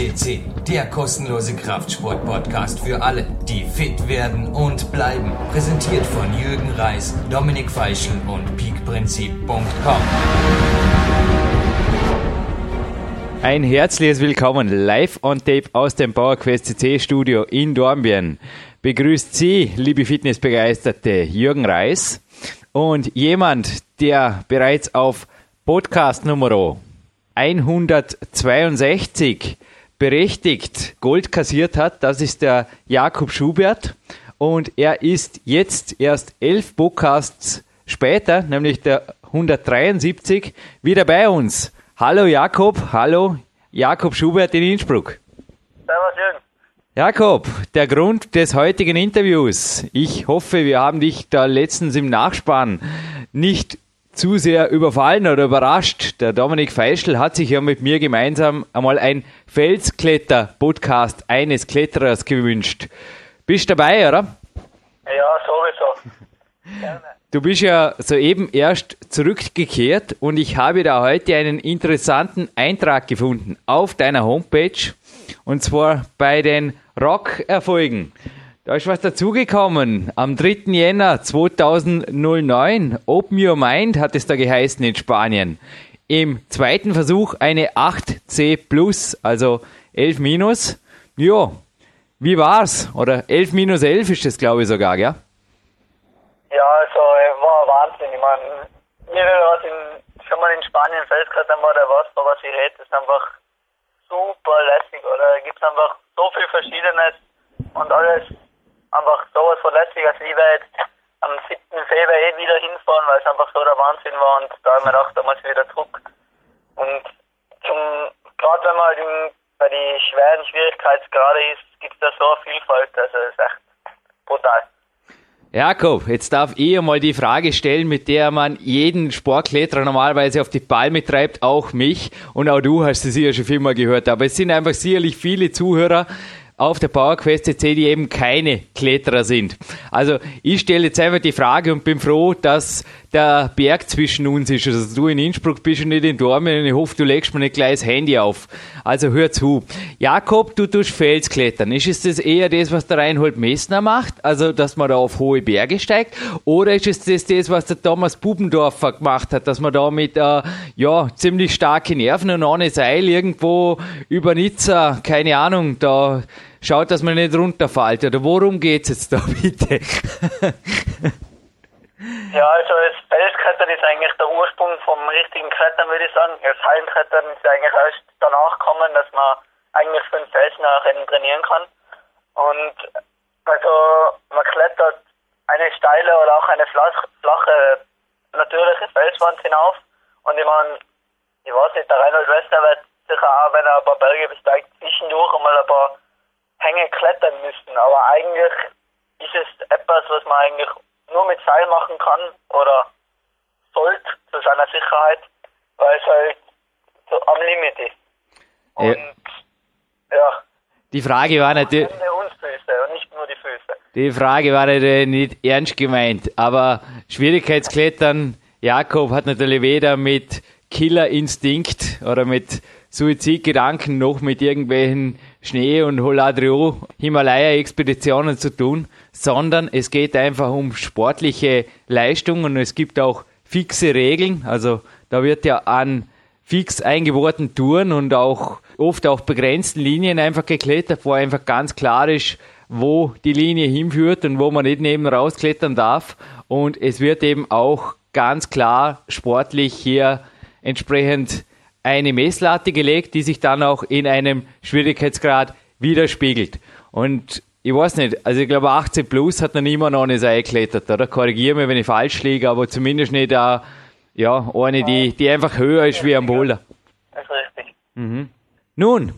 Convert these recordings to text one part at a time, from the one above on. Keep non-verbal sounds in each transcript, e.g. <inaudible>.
FCC, der kostenlose Kraftsport-Podcast für alle, die fit werden und bleiben. Präsentiert von Jürgen Reis, Dominik Feischl und peakprinzip.com. Ein herzliches Willkommen live on tape aus dem PowerQuest CC Studio in Dornbirn. Begrüßt Sie, liebe Fitnessbegeisterte, Jürgen Reis und jemand, der bereits auf Podcast Nummer 162 berechtigt Gold kassiert hat. Das ist der Jakob Schubert. Und er ist jetzt erst elf Podcasts später, nämlich der 173, wieder bei uns. Hallo Jakob, hallo Jakob Schubert in Innsbruck. Servus Jürgen. Jakob, der Grund des heutigen Interviews. Ich hoffe, wir haben dich da letztens im Nachspann nicht zu sehr überfallen oder überrascht. Der Dominik Feischl hat sich ja mit mir gemeinsam einmal ein Felskletter-Podcast eines Kletterers gewünscht. Bist dabei, oder? Ja, sowieso. Gerne. Du bist ja soeben erst zurückgekehrt und ich habe da heute einen interessanten Eintrag gefunden auf deiner Homepage und zwar bei den Rock-Erfolgen. Da ist was dazugekommen. Am 3. Jänner 2009, Open Your Mind hat es da geheißen in Spanien. Im zweiten Versuch eine 8C plus, also 11 minus. Ja, wie war's? Oder 11 minus 11 ist das, glaube ich, sogar, gell? Ja, also war Wahnsinn. Ich meine, mir was in, schon mal in Spanien Felsklettern war, der was, was ich rede, ist einfach super lässig, oder? Da gibt's einfach so viel Verschiedenes und alles einfach sowas von lässig. Also ich werde jetzt am 7. Februar eh wieder hinfahren, weil es einfach so der Wahnsinn war und da haben wir gedacht, da muss ich wieder zurück. Und zum, gerade wenn man halt in, bei den schweren Schwierigkeitsgrade ist, gibt's da so eine Vielfalt, also es ist echt brutal. Jakob, jetzt darf ich einmal die Frage stellen, mit der man jeden Sportkletterer normalerweise auf die Palme treibt, auch mich. Und auch du hast es sicher schon viel mal gehört. Aber es sind einfach sicherlich viele Zuhörer, auf der PowerQuest CC, die eben keine Kletterer sind. Also ich stelle jetzt einfach die Frage und bin froh, dass der Berg zwischen uns ist. Also du in Innsbruck bist und nicht in Dormen ich hoffe, du legst mir nicht gleich das Handy auf. Also hör zu. Jakob, du tust Felsklettern. Ist es das eher das, was der Reinhold Messner macht? Also, dass man da auf hohe Berge steigt? Oder ist es das, das was der Thomas Bubendorfer gemacht hat, dass man da mit, äh, ja, ziemlich starken Nerven und ohne Seil irgendwo über Nizza, keine Ahnung, da schaut, dass man nicht runterfällt. Oder worum geht's jetzt da <laughs> bitte? Ja, also das Felsklettern ist eigentlich der Ursprung vom richtigen Klettern, würde ich sagen. Das Hallenklettern ist eigentlich erst danach gekommen, dass man eigentlich für den Felsen auch trainieren kann. Und also man klettert eine steile oder auch eine flach, flache natürliche Felswand hinauf. Und ich meine, ich weiß nicht, der Reinhold Wester wird sicher auch, wenn er ein paar Berge besteigt, zwischendurch einmal ein paar Hänge klettern müssen. Aber eigentlich ist es etwas, was man eigentlich nur mit Seil machen kann oder sollte zu seiner Sicherheit, weil es halt so am Limit ist. Und ja, ja die Frage war natürlich. Und Füße und nicht nur die Füße. Die Frage war natürlich nicht ernst gemeint, aber Schwierigkeitsklettern, Jakob hat natürlich weder mit Killerinstinkt oder mit Suizidgedanken noch mit irgendwelchen Schnee- und Holadrio Himalaya-Expeditionen zu tun, sondern es geht einfach um sportliche Leistung und es gibt auch fixe Regeln. Also da wird ja an fix eingebauten Touren und auch oft auch begrenzten Linien einfach geklettert, wo einfach ganz klar ist, wo die Linie hinführt und wo man nicht neben rausklettern darf. Und es wird eben auch ganz klar sportlich hier entsprechend eine Messlatte gelegt, die sich dann auch in einem Schwierigkeitsgrad widerspiegelt. Und ich weiß nicht, also ich glaube 18 plus hat noch niemand noch nicht eingeklettert, oder? Korrigiere mich, wenn ich falsch liege, aber zumindest nicht da, ja, eine, die, die einfach höher ist wie ein Boulder. Das ist richtig. Mhm. Nun,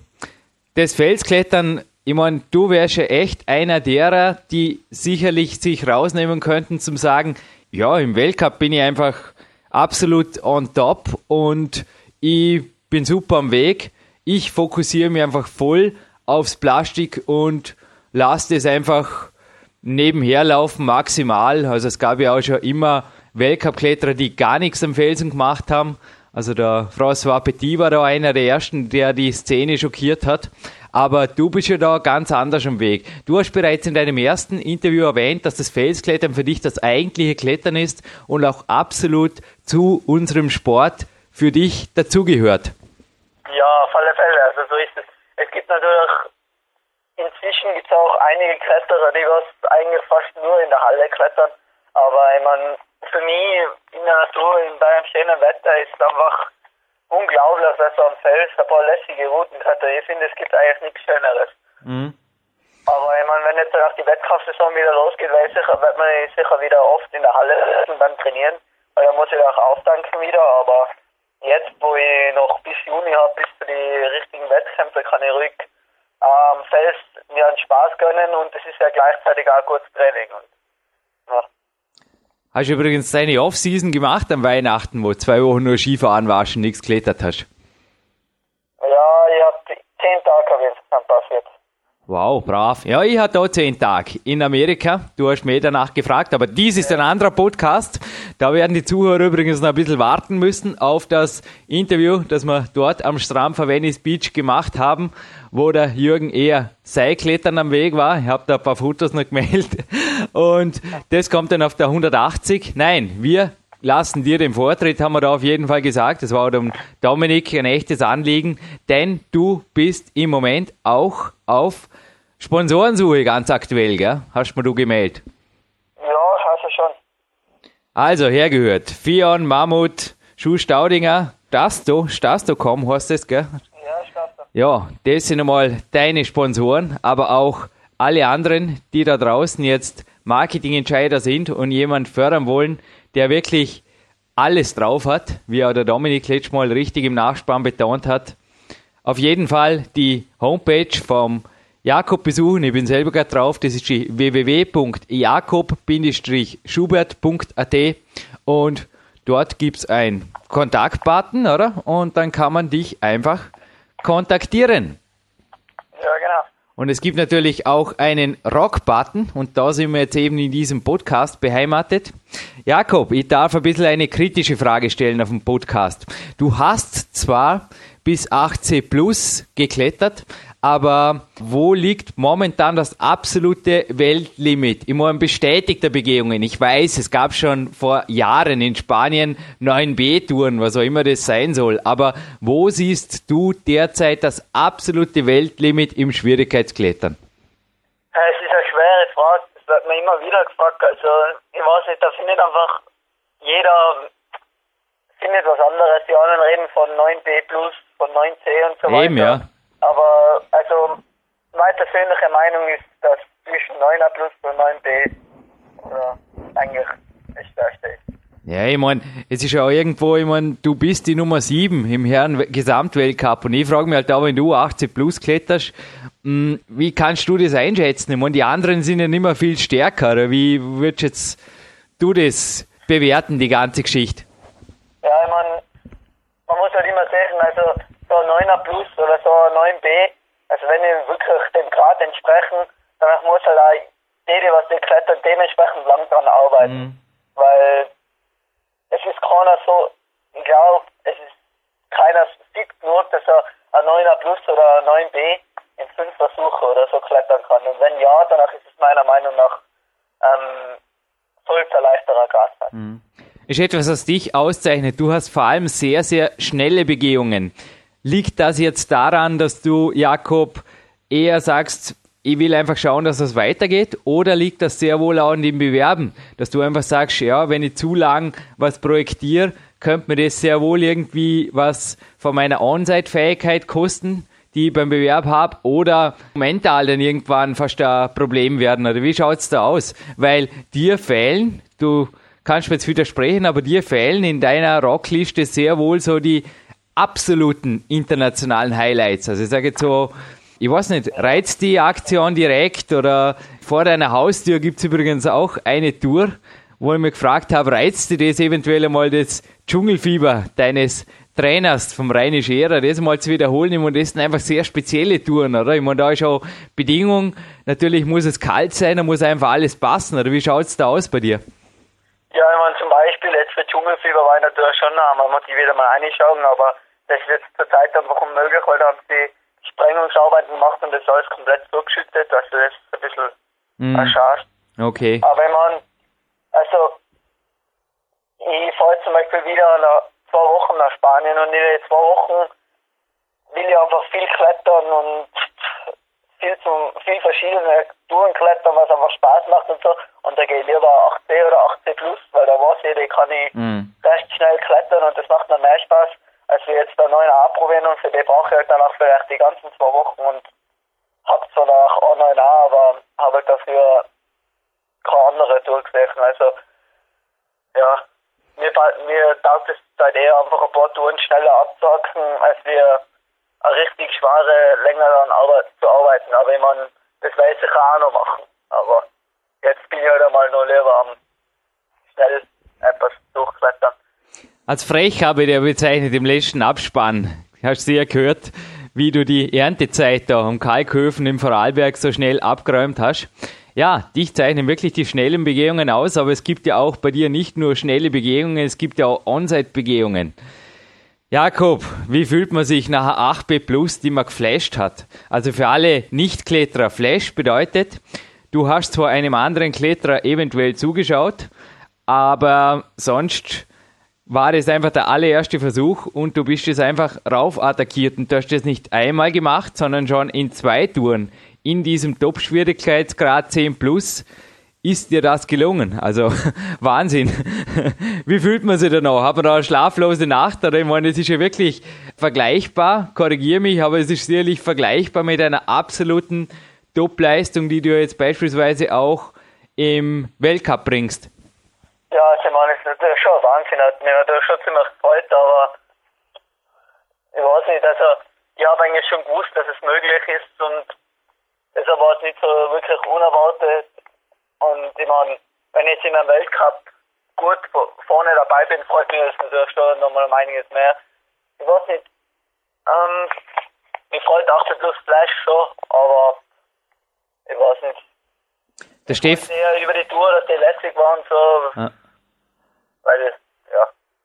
das Felsklettern, ich meine, du wärst ja echt einer derer, die sicherlich sich rausnehmen könnten zum sagen, ja, im Weltcup bin ich einfach absolut on top und ich bin super am Weg. Ich fokussiere mich einfach voll aufs Plastik und lasse das einfach nebenher laufen, maximal. Also es gab ja auch schon immer Weltcup-Kletterer, die gar nichts am Felsen gemacht haben. Also der François Petit war da einer der ersten, der die Szene schockiert hat. Aber du bist ja da ganz anders am Weg. Du hast bereits in deinem ersten Interview erwähnt, dass das Felsklettern für dich das eigentliche Klettern ist und auch absolut zu unserem Sport für dich dazugehört. Ja, auf alle Fälle. Also so ist es. Es gibt natürlich, inzwischen gibt es auch einige Kletterer, die was eigentlich fast nur in der Halle klettern. Aber ich meine, für mich in der Natur, in deinem schönen Wetter ist es einfach unglaublich, dass so am Fels ein paar lässige Routen hatte. Ich finde, es gibt eigentlich nichts Schöneres. Mhm. Aber ich meine, wenn jetzt auch die Wettkampfsaison wieder losgeht, weiß ich, wird man sicher wieder oft in der Halle und dann trainieren, weil da muss ich auch auftanken wieder. Aber jetzt, wo ich noch bis Juni habe, bis zu die richtigen Wettkämpfe, kann ich ruhig am ähm, Fels mir einen Spaß gönnen und es ist ja gleichzeitig auch gutes Training. Und, ja. Hast du übrigens deine Off-Season gemacht am Weihnachten, wo zwei Wochen nur Skifahren warst und nichts geklettert hast? Ja, ich hab zehn Tage insgesamt passiert. Wow, brav. Ja, ich hatte auch zehn Tage in Amerika. Du hast mir danach gefragt, aber dies ist ein anderer Podcast. Da werden die Zuhörer übrigens noch ein bisschen warten müssen auf das Interview, das wir dort am Strand von Venice Beach gemacht haben, wo der Jürgen eher Seilklettern am Weg war. Ich habe da ein paar Fotos noch <laughs> gemeldet. Und das kommt dann auf der 180. Nein, wir lassen dir den Vortritt, haben wir da auf jeden Fall gesagt. Das war dem Dominik ein echtes Anliegen, denn du bist im Moment auch auf Sponsorensuche ganz aktuell, gell? Hast mir du gemeldet? Ja, hast du schon. Also, hergehört. Fion, Mammut, Schuh Staudinger, Stasto, Stasto.com heißt das, gell? Ja, Stasto. Ja, das sind einmal deine Sponsoren, aber auch alle anderen, die da draußen jetzt Marketingentscheider sind und jemand fördern wollen, der wirklich alles drauf hat, wie auch der Dominik letztes Mal richtig im Nachspann betont hat. Auf jeden Fall die Homepage vom Jakob besuchen. Ich bin selber gerade drauf. Das ist die www.jakob-schubert.at und dort gibt es einen Kontaktbutton, oder? Und dann kann man dich einfach kontaktieren. Ja, genau. Und es gibt natürlich auch einen Rock-Button und da sind wir jetzt eben in diesem Podcast beheimatet. Jakob, ich darf ein bisschen eine kritische Frage stellen auf dem Podcast. Du hast zwar bis 18 plus geklettert, aber wo liegt momentan das absolute Weltlimit? Immer ein bestätigter Begehungen. Ich weiß, es gab schon vor Jahren in Spanien 9B-Touren, was auch immer das sein soll. Aber wo siehst du derzeit das absolute Weltlimit im Schwierigkeitsklettern? Es ist eine schwere Frage. Das wird mir immer wieder gefragt. Also, ich weiß nicht, da findet einfach jeder findet was anderes. Die anderen reden von 9B plus, von 9C und so weiter. Eben, ja. Aber also meine persönliche Meinung ist, dass zwischen 9er Plus und 9B oder eigentlich das Stärkste ist. Ja, ich meine, es ist ja auch irgendwo, ich meine, du bist die Nummer 7 im Herren Gesamtweltcup und ich frage mich halt auch, wenn du 80 plus kletterst, hm, wie kannst du das einschätzen? Ich meine, die anderen sind ja nicht mehr viel stärker. Wie würdest jetzt du das bewerten, die ganze Geschichte? Ja, ich meine, man muss halt immer sehen, also 9er Plus oder so ein 9B, also wenn die wirklich dem Grad entsprechen, dann muss halt auch jede, was die klettert, dementsprechend lang dran arbeiten. Mhm. Weil es ist keiner so, ich glaube, es ist keiner sieht nur, dass er ein 9er Plus oder ein 9B in fünf Versuchen oder so klettern kann. Und wenn ja, dann ist es meiner Meinung nach ähm, sollte ein leichterer Grad sein. Mhm. Ist etwas, was dich auszeichnet. Du hast vor allem sehr, sehr schnelle Begehungen. Liegt das jetzt daran, dass du, Jakob, eher sagst, ich will einfach schauen, dass das weitergeht? Oder liegt das sehr wohl auch in dem Bewerben, dass du einfach sagst, ja, wenn ich zu lang was projektiere, könnte mir das sehr wohl irgendwie was von meiner On-Site-Fähigkeit kosten, die ich beim Bewerb habe, oder mental dann irgendwann fast ein Problem werden? Oder wie schaut es da aus? Weil dir fehlen, du kannst mir jetzt widersprechen, aber dir fehlen in deiner Rockliste sehr wohl so die absoluten internationalen Highlights. Also ich sage jetzt so, ich weiß nicht, reizt die Aktion direkt oder vor deiner Haustür gibt es übrigens auch eine Tour, wo ich mich gefragt habe, reizt dir das eventuell einmal das Dschungelfieber deines Trainers vom Rheinisch Ära, das mal zu wiederholen. Ich meine, das sind einfach sehr spezielle Touren, oder? Ich meine, da ist auch Bedingung, natürlich muss es kalt sein, da muss einfach alles passen, oder wie schaut es da aus bei dir? Ja, ich meine, zum Beispiel jetzt für Dschungelfieber war ich natürlich schon einmal motiviert mal reinschauen, aber das ist jetzt zurzeit einfach unmöglich, weil da haben sie Sprengungsarbeiten gemacht und das alles komplett zugeschüttet, also das ist ein bisschen Mhm. ein Schade. Okay. Aber ich meine, also, ich fahre zum Beispiel wieder nach zwei Wochen nach Spanien und in den zwei Wochen will ich einfach viel klettern und viel zum, viel verschiedene Touren klettern, was einfach Spaß macht und so. Und da ich lieber 8C oder 8C plus, weil da weiß ich, da kann ich Mhm. recht schnell klettern und das macht mir mehr Spaß, als wir jetzt da 9a probieren und für die brauche ich halt dann auch vielleicht die ganzen zwei Wochen und hab zwar noch auch 9a, aber habe halt dafür keine andere Tour gesehen. Also, ja, mir, mir taugt es seit eher einfach ein paar Touren schneller abzuhacken, als wir eine richtig schwere, länger an Arbeit zu arbeiten. Aber ich meine, das werde ich auch noch machen. Aber jetzt bin ich halt einmal nur lieber am schnell etwas durchklettern. Als frech habe ich dir bezeichnet im letzten Abspann. Hast du ja gehört, wie du die Erntezeit da um Kalkhöfen im Vorarlberg so schnell abgeräumt hast. Ja, dich zeichnen wirklich die schnellen Begehungen aus, aber es gibt ja auch bei dir nicht nur schnelle Begehungen, es gibt ja auch On-Site-Begehungen. Jakob, wie fühlt man sich nach einer 8B Plus, die man geflasht hat? Also für alle Nicht-Kletterer, Flash bedeutet, du hast zwar einem anderen Kletterer eventuell zugeschaut, aber sonst war das einfach der allererste Versuch und du bist es einfach rauf attackiert und du hast das nicht einmal gemacht, sondern schon in zwei Touren in diesem Top-Schwierigkeitsgrad 10 Plus ist dir das gelungen. Also <laughs> Wahnsinn. <laughs> Wie fühlt man sich da noch? Hat man da eine schlaflose Nacht? Oder ich meine, es ist ja wirklich vergleichbar, korrigiere mich, aber es ist sicherlich vergleichbar mit einer absoluten Top-Leistung, die du jetzt beispielsweise auch im Weltcup bringst. Ja, also ich meine, es ist natürlich schon ein Wahnsinn. Hat mir natürlich schon ziemlich gefreut, aber ich weiß nicht, also ich habe eigentlich schon gewusst, dass es möglich ist und deshalb war es nicht so wirklich unerwartet. Und ich meine, wenn ich jetzt in einem Weltcup gut vo- vorne dabei bin, freut mich das natürlich schon nochmal um einiges mehr. Ich weiß nicht, ähm, mich freut auch der Plus Flash schon, aber ich weiß nicht. Der Steff, Eher über die Tour, dass die lässig war und so, Ja. weil.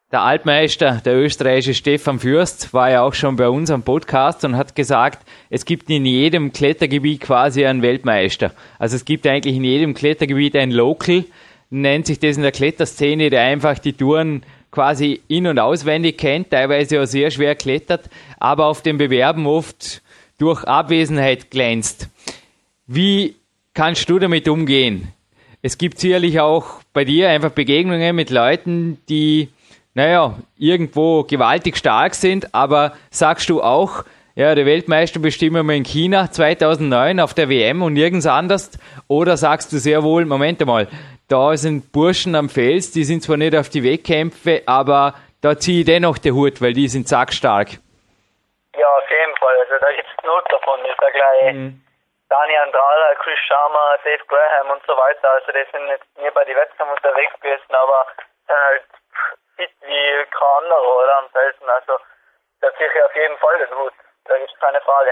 Der Altmeister, der österreichische Stefan Fürst, war ja auch schon bei uns am Podcast und hat gesagt, es gibt in jedem Klettergebiet quasi einen Weltmeister. Also es gibt eigentlich in jedem Klettergebiet ein Local, nennt sich das in der Kletterszene, der einfach die Touren quasi in- und auswendig kennt, teilweise auch sehr schwer klettert, aber auf den Bewerben oft durch Abwesenheit glänzt. Wie kannst du damit umgehen? Es gibt sicherlich auch bei dir einfach Begegnungen mit Leuten, die, naja, irgendwo gewaltig stark sind, aber sagst du auch, ja, der Weltmeister bestimmen wir in China 2009 auf der WM und nirgends anders? Oder sagst du sehr wohl, Moment einmal, da sind Burschen am Fels, die sind zwar nicht auf die Wettkämpfe, aber da ziehe ich dennoch den Hut, weil die sind sackstark. Ja, auf jeden Fall. Also da gibt's genug davon. Ich sag gleich Dani Andrada, Chris Sharma, Dave Graham und so weiter. Also die sind jetzt nie bei den Wettkämpfen unterwegs gewesen, aber sind halt fit wie kein anderer, oder? Am Felsen. Also da ziehe ich auf jeden Fall den Hut. Da gibt's keine Frage.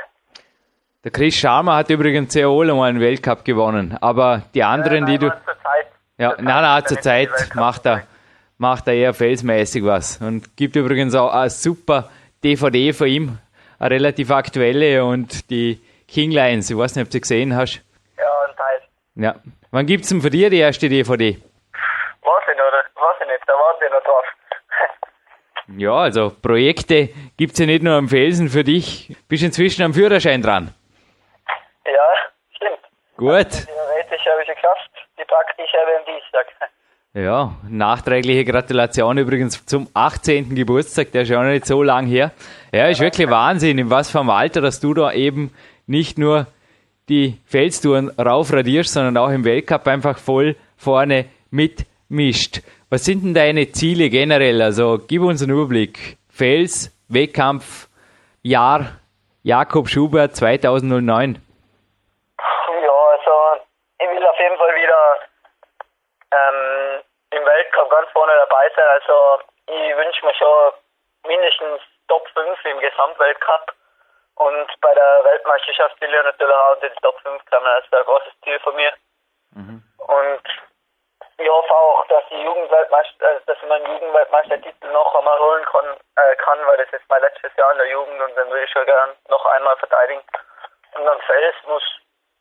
Der Chris Sharma hat übrigens sehr wohl einmal einen Weltcup gewonnen, aber die anderen, die du... Nein, zur Zeit. Ja, zur nein, nein, ist zur Zeit macht er, macht er eher felsmäßig was. Und gibt übrigens auch eine super DVD von ihm, eine relativ aktuelle und die King Lions, ich weiß nicht, ob du sie gesehen hast. Ja, ein Teil. Ja. Wann gibt's denn für dir die erste DVD? Weiß ich noch, oder? Weiß ich nicht, da warte ich noch drauf. Ja, also Projekte gibt's ja nicht nur am Felsen für dich. Bist inzwischen am Führerschein dran. ja, stimmt. Gut. Theoretisch habe ich es geschafft. Die praktische habe ich am Dienstag. Ja, nachträgliche Gratulation übrigens zum 18. Geburtstag, der ist ja auch noch nicht so lang her. Ja, ist wirklich Wahnsinn, in was für einem Alter, dass du da eben nicht nur die Felstouren raufradierst, sondern auch im Weltcup einfach voll vorne mitmischt. Was sind denn deine Ziele generell? Also gib uns einen Überblick. Fels, Wettkampf, Jahr, Jakob Schubert 2009. Ja, also ich will auf jeden Fall wieder ähm, im Weltcup ganz vorne dabei sein. Also ich wünsche mir schon mindestens Top 5 im Gesamtweltcup. Und bei der Weltmeisterschaft will ich natürlich auch in den Top 5 kommen. Das ist ein großes Ziel von mir. Und ich hoffe auch, dass die Jugendweltmeister, äh, dass ich meinen Jugendweltmeistertitel noch einmal holen kann, äh, kann, weil das ist mein letztes Jahr in der Jugend und dann würde ich schon gern noch einmal verteidigen. Und am Fels muss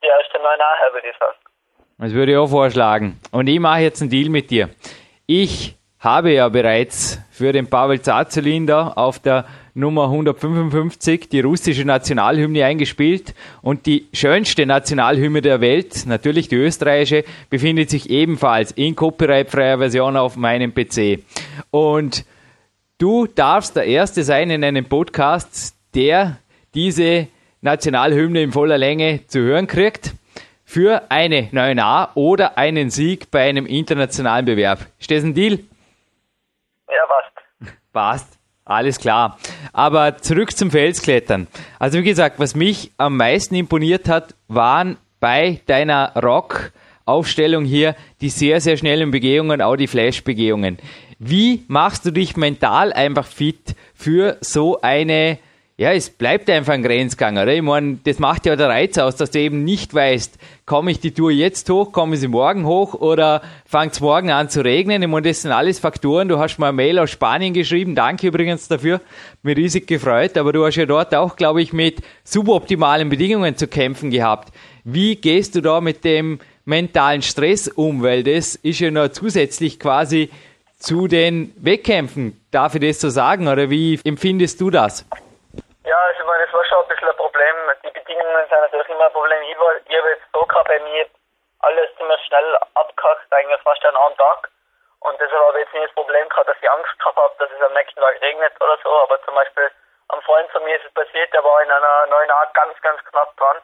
die erste Mal nachher, würde ich sagen. Das würde ich auch vorschlagen. Und ich mache jetzt einen Deal mit dir. Ich habe ja bereits für den Pavel Zazulin da auf der Nummer 155 die russische Nationalhymne eingespielt und die schönste Nationalhymne der Welt, natürlich die österreichische, befindet sich ebenfalls in copyrightfreier Version auf meinem PC. Und du darfst der Erste sein in einem Podcast, der diese Nationalhymne in voller Länge zu hören kriegt für eine 9a oder einen Sieg bei einem internationalen Bewerb. Ist das Deal? Ja, passt. <laughs> Passt. Alles klar. Aber zurück zum Felsklettern. Also wie gesagt, was mich am meisten imponiert hat, waren bei deiner Rock-Aufstellung hier die sehr, sehr schnellen Begehungen, auch die Flash-Begehungen. Wie machst du dich mental einfach fit für so eine ja, es bleibt einfach ein Grenzgang, oder? Ich meine, das macht ja der Reiz aus, dass du eben nicht weißt, komme ich die Tour jetzt hoch, komme ich sie morgen hoch oder fängt es morgen an zu regnen? Ich meine, das sind alles Faktoren. Du hast mal eine Mail aus Spanien geschrieben, danke übrigens dafür, mir riesig gefreut, aber du hast ja dort auch, glaube ich, mit suboptimalen Bedingungen zu kämpfen gehabt. Wie gehst du da mit dem mentalen Stress um? Weil das ist ja noch zusätzlich quasi zu den Wettkämpfen. Darf ich das so sagen oder wie empfindest du das? Ja, also ich meine, es war schon ein bisschen ein Problem. Die Bedingungen sind natürlich immer ein Problem. Ich, war, ich habe jetzt so gehabt, bei mir alles ziemlich schnell abgehackt, eigentlich fast an einem Tag. Und deshalb habe ich jetzt nicht das Problem gehabt, dass ich Angst gehabt habe, dass es am nächsten Tag regnet oder so. Aber zum Beispiel am Freund von mir ist es passiert, der war in einer neuen Art ganz, ganz knapp dran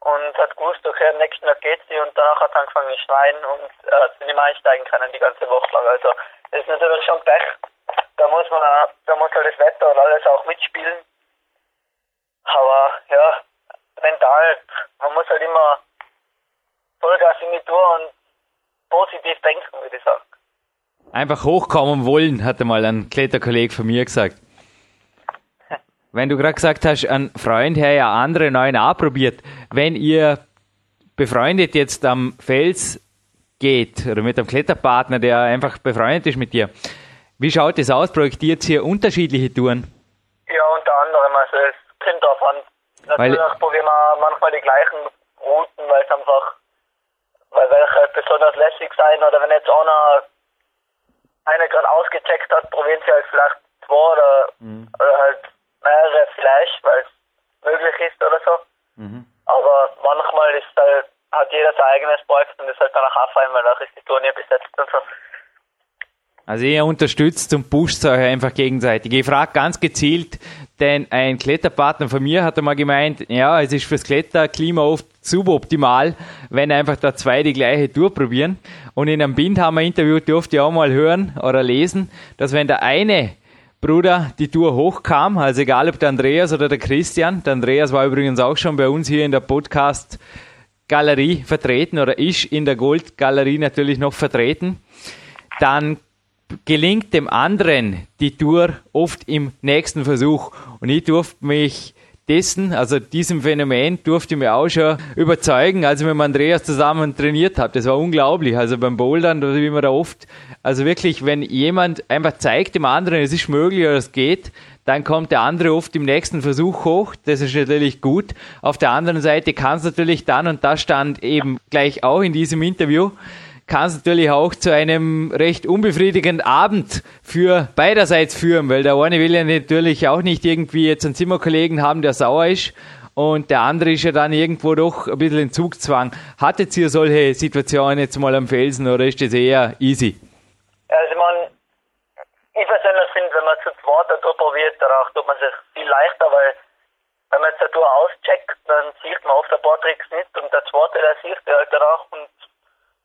und hat gewusst, okay, am nächsten Tag geht's sie und danach hat er angefangen zu schneien und er hat nicht mehr einsteigen können die ganze Woche lang. Also das ist natürlich schon Pech. Da muss man, da muss halt das Wetter und alles auch mitspielen. Aber ja, mental, man muss halt immer Vollgas in die Tour und positiv denken, würde ich sagen. Einfach hochkommen wollen, hat einmal ein Kletterkollege von mir gesagt. <laughs> Wenn du gerade gesagt hast, ein Freund, der ja andere 9a probiert, wenn ihr befreundet jetzt am Fels geht oder mit einem Kletterpartner, der einfach befreundet ist mit dir, wie schaut das aus? Projektiert ihr unterschiedliche Touren? Ja, unter anderem, also es kommt drauf an. Natürlich weil, probieren wir manchmal die gleichen Routen, weil es einfach, weil welche besonders lässig sein oder wenn jetzt einer eine gerade ausgecheckt hat, probieren sie halt vielleicht zwei oder, mhm. oder halt mehrere vielleicht, weil es möglich ist oder so. Mhm. Aber manchmal ist halt, hat jeder sein eigenes Projekt und ist halt danach auffallen, weil auch ist die Tour nie besetzt und so. Also ihr unterstützt und pusht euch einfach gegenseitig. Ich frage ganz gezielt, denn ein Kletterpartner von mir hat einmal gemeint, ja, es ist fürs Kletterklima oft suboptimal, wenn einfach da zwei die gleiche Tour probieren. Und in einem Bindhammer-Interview durfte ich auch mal hören oder lesen, dass wenn der eine Bruder die Tour hochkam, also egal ob der Andreas oder der Christian, der Andreas war übrigens auch schon bei uns hier in der Podcast Galerie vertreten oder ist in der Goldgalerie natürlich noch vertreten, dann gelingt dem anderen die Tour oft im nächsten Versuch. Und ich durfte mich dessen, also diesem Phänomen, durfte ich mir auch schon überzeugen, als ich mit Andreas zusammen trainiert habe. Das war unglaublich. Also beim Bouldern, wie man da oft, also wirklich, wenn jemand einfach zeigt dem anderen, es ist möglich oder es geht, dann kommt der andere oft im nächsten Versuch hoch. Das ist natürlich gut. Auf der anderen Seite kann es natürlich dann, und das stand eben gleich auch in diesem Interview, kann es natürlich auch zu einem recht unbefriedigenden Abend für beiderseits führen, weil der eine will ja natürlich auch nicht irgendwie jetzt einen Zimmerkollegen haben, der sauer ist und der andere ist ja dann irgendwo doch ein bisschen in Zugzwang. Hattet ihr solche Situationen jetzt mal am Felsen oder ist das eher easy? Also man, ich persönlich finde, wenn man zu zweit eine Tour probiert, danach tut man sich viel leichter, weil wenn man jetzt eine Tour auscheckt, dann sieht man oft ein paar Tricks nicht und der zweite, der sieht halt danach und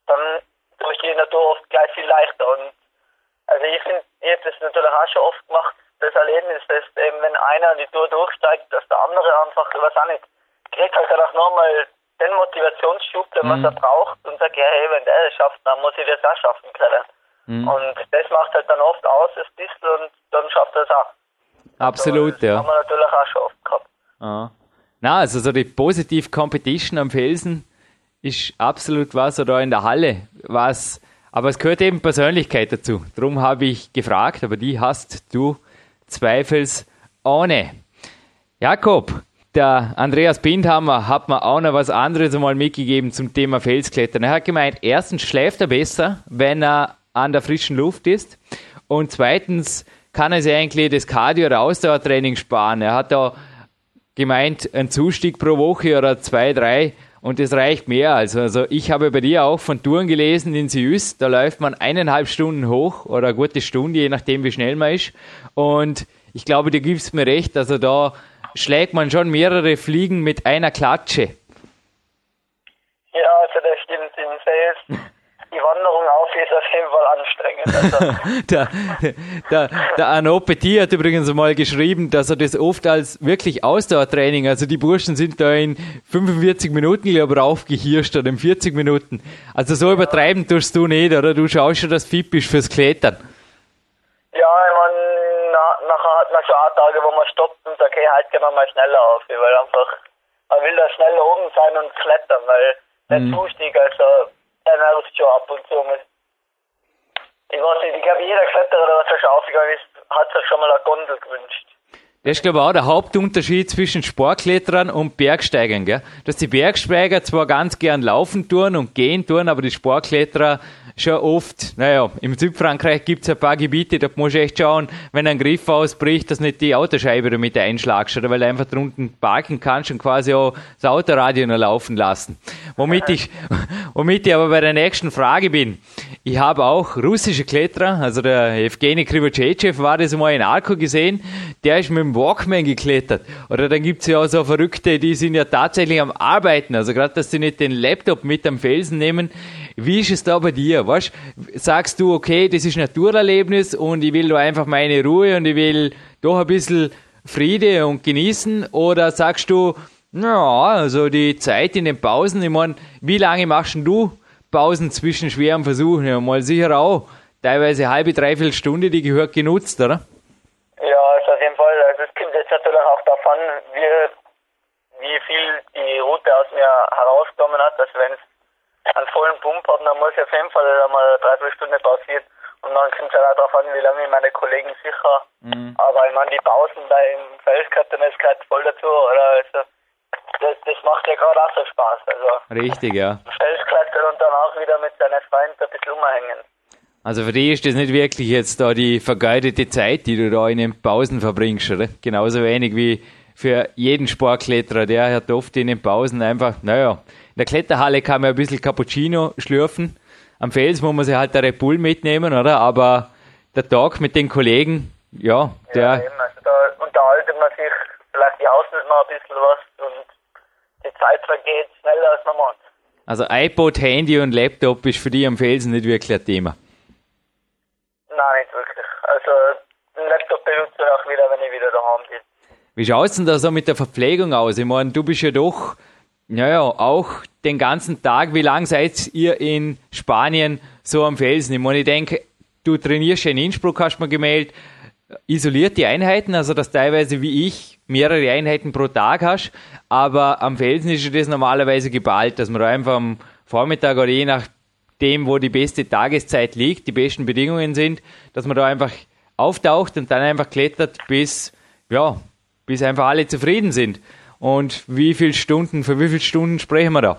dann durch die Natur oft gleich viel leichter. Und also ich finde, ich habe das natürlich auch schon oft gemacht, das Erlebnis, dass eben wenn einer die Tour durchsteigt, dass der andere einfach, was auch nicht, kriegt halt danach nochmal den Motivationsschub, den mhm. er braucht und sagt, ja, hey, wenn der es schafft, dann muss ich das auch schaffen können. Mhm. Und das macht halt dann oft aus, das bisschen und dann schafft er es auch. Absolut, also, ja. haben wir natürlich auch schon oft gehabt. Ah. Na, also so die Positive Competition am Felsen, ist absolut was, oder in der Halle, was Aber es gehört eben Persönlichkeit dazu. Darum habe ich gefragt, aber die hast du zweifelsohne. Jakob, der Andreas Bindhammer hat mir auch noch was anderes einmal mitgegeben zum Thema Felsklettern. Er hat gemeint, erstens schläft er besser, wenn er an der frischen Luft ist. Und zweitens kann er sich eigentlich das Cardio- oder Ausdauertraining sparen. Er hat da gemeint, ein Zustieg pro Woche oder zwei, drei und das reicht mehr. Also, also ich habe bei dir auch von Touren gelesen in Süß, da läuft man eineinhalb Stunden hoch oder eine gute Stunde, je nachdem wie schnell man ist. Und ich glaube, du gibst mir recht, also da schlägt man schon mehrere Fliegen mit einer Klatsche. Ja, also das stimmt in Fels. Die Wanderung auf ist auf jeden Fall anstrengend. Also. <laughs> der, der, der Arnaud Petit hat übrigens mal geschrieben, dass er das oft als wirklich Ausdauertraining, also die Burschen sind da in 45 Minuten, glaube ich, raufgehirscht oder in 40 Minuten. Also so übertreiben tust du nicht, oder? Du schaust schon, dass du fit bist fürs Klettern. Ja, ich meine, na, nachher hat man schon auch Tage, wo man stoppt und sagt, okay, halt gehen wir mal schneller auf, weil einfach, man will da schnell oben sein und klettern, weil der Mhm. Zustieg, also, schon ab und zu. Mit, ich weiß nicht, ich glaube, jeder Kletterer, der schon aufgegangen ist, hat sich schon mal eine Gondel gewünscht. Das ist, glaube ich, auch der Hauptunterschied zwischen Sportkletterern und Bergsteigern, gell? Dass die Bergsteiger zwar ganz gern laufen tun und gehen tun, aber die Sportkletterer schon oft, naja, im Südfrankreich gibt's ein paar Gebiete, da musst du echt schauen, wenn ein Griff ausbricht, dass nicht die Autoscheibe damit einschlagst, oder weil du einfach drunten parken kannst und quasi auch das Autoradio noch laufen lassen. Womit ich, <laughs> womit ich aber bei der nächsten Frage bin. Ich habe auch russische Kletterer, also der Evgeny Krivocevic war das mal in Arco gesehen, der ist mit dem Walkman geklettert. Oder dann gibt's ja auch so Verrückte, die sind ja tatsächlich am Arbeiten, also gerade, dass sie nicht den Laptop mit am Felsen nehmen. Wie ist es da bei dir? Weißt, sagst du, okay, das ist ein Naturerlebnis und ich will da einfach meine Ruhe und ich will doch ein bisschen Friede und genießen? Oder sagst du, ja, also die Zeit in den Pausen, ich meine, wie lange machst du Pausen zwischen schweren Versuchen? Ja, mal sicher auch teilweise halbe, dreiviertel Stunde, die gehört genutzt, oder? Ja, also auf jeden Fall. Also es kommt jetzt natürlich auch davon, wie, wie viel die Route aus mir herausgenommen hat. Also wenn es einen vollen Pump hat, dann muss ich auf jeden Fall einmal eine Dreiviertelstunde pausieren. Und dann kommt es halt auch darauf an, wie lange ich meine Kollegen sicher. Aber ich meine, die Pausen beim Felsklettern, das gehört voll dazu. Oder also, das, das macht ja gerade auch so Spaß. Also Richtig, ja. Felsklettern und dann auch wieder mit seinen Freunden ein bisschen umhängen. Also für dich ist das nicht wirklich jetzt da die vergeudete Zeit, die du da in den Pausen verbringst, oder? Genauso wenig wie für jeden Sportkletterer, der hat oft in den Pausen einfach, naja, in der Kletterhalle kann man ein bisschen Cappuccino schlürfen, am Fels muss man sich halt der Red Bull mitnehmen, oder? Aber der Tag mit den Kollegen, ja, Ja, der, eben, also da unterhaltet man sich, vielleicht jausnet man ein bisschen was und die Zeit vergeht schneller als man meint. also iPod, Handy und Laptop ist für dich am Felsen nicht wirklich ein Thema. Nein, nicht wirklich. Also den Laptop benutze ich auch wieder, wenn ich wieder daheim bin. Wie schaut's denn da so mit der Verpflegung aus? Ich meine, du bist ja doch, naja, auch den ganzen Tag. Wie lang seid ihr in Spanien so am Felsen? Ich meine, ich denke, du trainierst ja in Innsbruck, hast du mir gemeldet, isolierte Einheiten, also dass teilweise wie ich mehrere Einheiten pro Tag hast, aber am Felsen ist das normalerweise geballt, dass man da einfach am Vormittag oder je nachdem, wo die beste Tageszeit liegt, die besten Bedingungen sind, dass man da einfach auftaucht und dann einfach klettert, bis, ja, bis einfach alle zufrieden sind. Und wie viele Stunden, für wie viele Stunden sprechen wir da?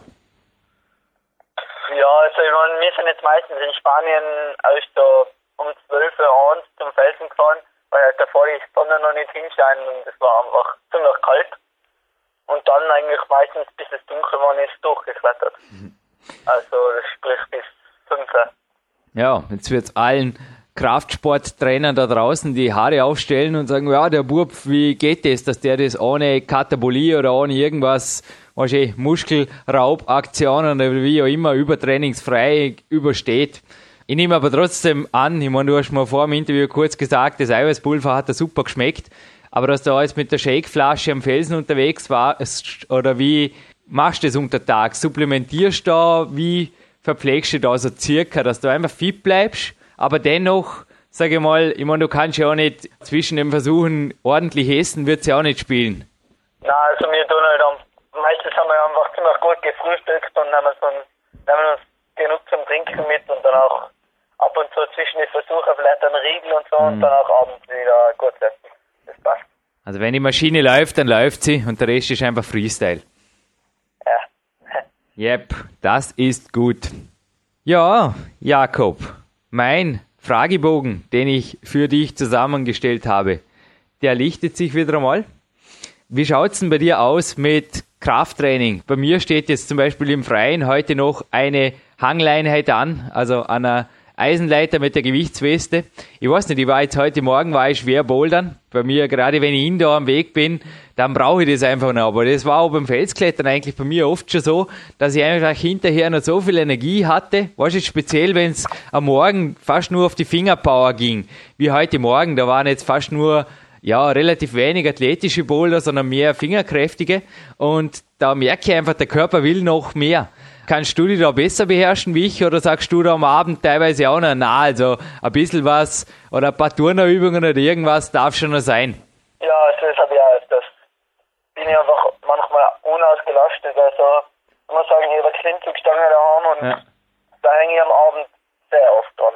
Ja, also ich meine, wir sind jetzt meistens in Spanien aus da um 12 Uhr abends zum Felsen gefahren, davor die Sonne noch nicht hinscheint und es war einfach ziemlich kalt. Und dann eigentlich meistens, bis es dunkel war, ist durchgeklettert. Also das sprich bis 5 Uhr. Ja, jetzt wird's allen Kraftsporttrainern da draußen die Haare aufstellen und sagen, ja, der Bub, wie geht das, dass der das ohne Katabolie oder ohne irgendwas, was ich, Muskelraubaktionen oder wie auch immer, übertrainingsfrei übersteht. Ich nehme aber trotzdem an, ich meine, du hast mir vor dem Interview kurz gesagt, das Eiweißpulver hat da super geschmeckt, aber dass du jetzt mit der Shakeflasche am Felsen unterwegs warst, oder wie machst du das unter Tag? Supplementierst du da, wie verpflegst du da so circa, dass du einfach fit bleibst, aber dennoch, sage ich mal, ich meine, du kannst ja auch nicht zwischen den Versuchen ordentlich essen, wird's ja auch nicht spielen. Nein, also wir tun halt am, meistens haben wir einfach ziemlich gut gefrühstückt und nehmen, ein, nehmen uns genug zum Trinken mit und dann auch ab und zu zwischen den Versuchen vielleicht einen Riegel und so und dann auch abends wieder gut essen. Das passt. Also wenn die Maschine läuft, dann läuft sie und der Rest ist einfach Freestyle. Ja. <laughs> Yep, das ist gut. Ja, Jakob, mein Fragebogen, den ich für dich zusammengestellt habe, der lichtet sich wieder einmal. Wie schaut's denn bei dir aus mit Krafttraining? Bei mir steht jetzt zum Beispiel im Freien heute noch eine Hangleinheit an, also an einer Eisenleiter mit der Gewichtsweste. Ich weiß nicht, ich war jetzt heute Morgen, war ich schwer bouldern. Bei mir, gerade wenn ich indoor am Weg bin, dann brauche ich das einfach noch. Aber das war auch beim Felsklettern eigentlich bei mir oft schon so, dass ich einfach hinterher noch so viel Energie hatte. Weißt du, speziell wenn es am Morgen fast nur auf die Fingerpower ging, wie heute Morgen, da waren jetzt fast nur ja, relativ wenig athletische Boulder, sondern mehr fingerkräftige. Und da merke ich einfach, der Körper will noch mehr. Kannst du die da besser beherrschen wie ich oder sagst du da am Abend teilweise auch noch, na, also ein bisschen was oder ein paar Turnerübungen oder irgendwas darf schon noch sein? Ja, also das habe ich auch öfters. Bin ich einfach manchmal unausgelastet, also ich muss sagen, ich habe Klimmzugstange daheim und Ja. da hänge ich am Abend sehr oft dran.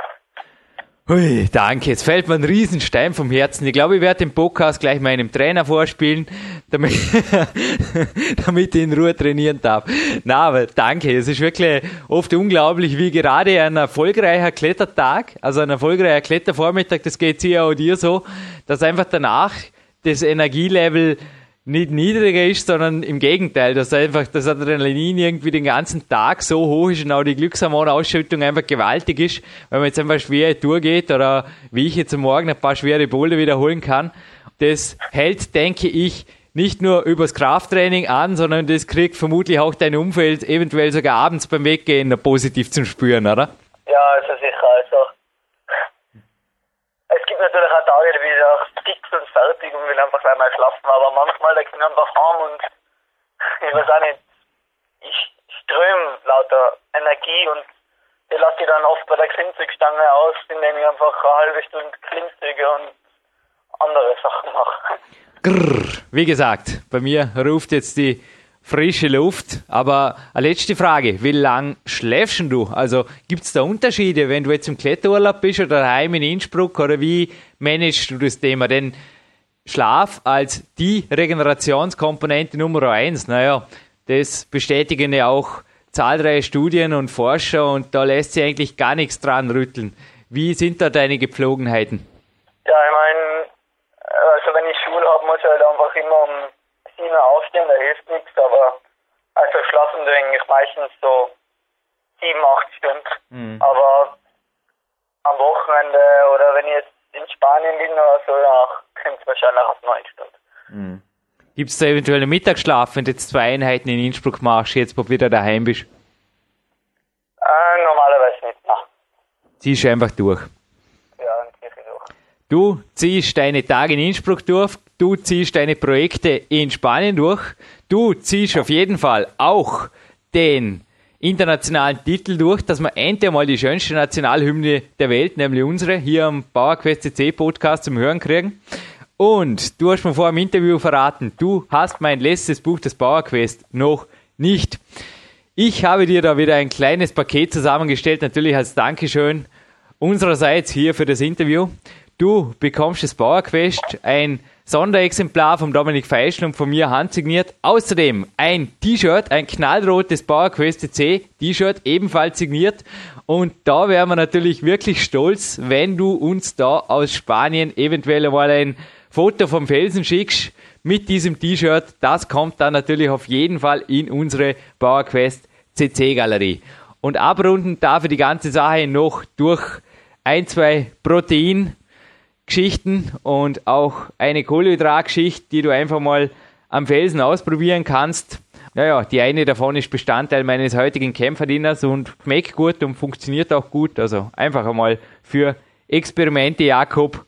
Hui, danke. Jetzt fällt mir ein Riesenstein vom Herzen. Ich glaube, ich werde den Podcast gleich meinem Trainer vorspielen, damit, <laughs> damit ich in Ruhe trainieren darf. Na, aber danke. Es ist wirklich oft unglaublich, wie gerade ein erfolgreicher Klettertag, also ein erfolgreicher Klettervormittag, das geht sicher auch dir so, dass einfach danach das Energielevel nicht niedriger ist, sondern im Gegenteil, dass einfach das Adrenalin irgendwie den ganzen Tag so hoch ist und auch die Glückshormonausschüttung einfach gewaltig ist, weil man jetzt einfach schwere Tour geht oder wie ich jetzt am Morgen ein paar schwere Boulder wiederholen kann. Das hält, denke ich, nicht nur übers Krafttraining an, sondern das kriegt vermutlich auch dein Umfeld eventuell sogar abends beim Weggehen positiv zum Spüren, oder? Ja, also sicher, also natürlich auch Tage, da bin ich auch fix und fertig und will einfach gleich mal schlafen, aber manchmal da ich einfach heim und <laughs> ich weiß auch nicht, ich ströme lauter Energie und die lasse ich dann oft bei der Klimmzugstange aus, indem ich einfach eine halbe Stunde Klimmzüge und andere Sachen mache. Grrr. Wie gesagt, bei mir ruft jetzt die frische Luft. Aber eine letzte Frage, wie lang schläfst du? Also gibt es da Unterschiede, wenn du jetzt im Kletterurlaub bist oder daheim in Innsbruck oder wie managst du das Thema? Denn Schlaf als die Regenerationskomponente Nummer eins, naja, das bestätigen ja auch zahlreiche Studien und Forscher und da lässt sich eigentlich gar nichts dran rütteln. Wie sind da deine Gepflogenheiten? Ja, ich meine, also wenn ich Schule habe, muss ich halt einfach immer um Uhr aufstehen, da hilft nichts, aber also schlafen tue ich eigentlich meistens so sieben, acht Stunden. Aber am Wochenende oder wenn ich jetzt in Spanien bin oder so, dann kommt es wahrscheinlich auf neun Stunden. Gibt es da eventuell einen Mittagsschlaf, wenn du jetzt zwei Einheiten in Innsbruck machst, jetzt wo du wieder daheim bist? Äh, normalerweise nicht, na. Ziehst du einfach durch. Ja, dann ziehe ich durch. Du ziehst deine Tage in Innsbruck durch, du ziehst deine Projekte in Spanien durch, du ziehst auf jeden Fall auch den internationalen Titel durch, dass wir endlich mal die schönste Nationalhymne der Welt, nämlich unsere, hier am PowerQuest CC Podcast zum Hören kriegen. Und du hast mir vor dem Interview verraten, du hast mein letztes Buch, das PowerQuest, noch nicht. Ich habe dir da wieder ein kleines Paket zusammengestellt, natürlich als Dankeschön unsererseits hier für das Interview. Du bekommst das PowerQuest, ein Sonderexemplar vom Dominik Feischl und von mir handsigniert. Außerdem ein T-Shirt, ein knallrotes PowerQuest C T-Shirt, ebenfalls signiert. Und da wären wir natürlich wirklich stolz, wenn du uns da aus Spanien eventuell mal ein Foto vom Felsen schickst mit diesem T-Shirt. Das kommt dann natürlich auf jeden Fall in unsere PowerQuest CC Galerie. Und abrunden darf ich die ganze Sache noch durch ein, zwei Protein Geschichten und auch eine Kohlenhydratschicht, die du einfach mal am Felsen ausprobieren kannst. Naja, die eine davon ist Bestandteil meines heutigen Kämpferdieners und schmeckt gut und funktioniert auch gut. Also einfach einmal für Experimente, Jakob.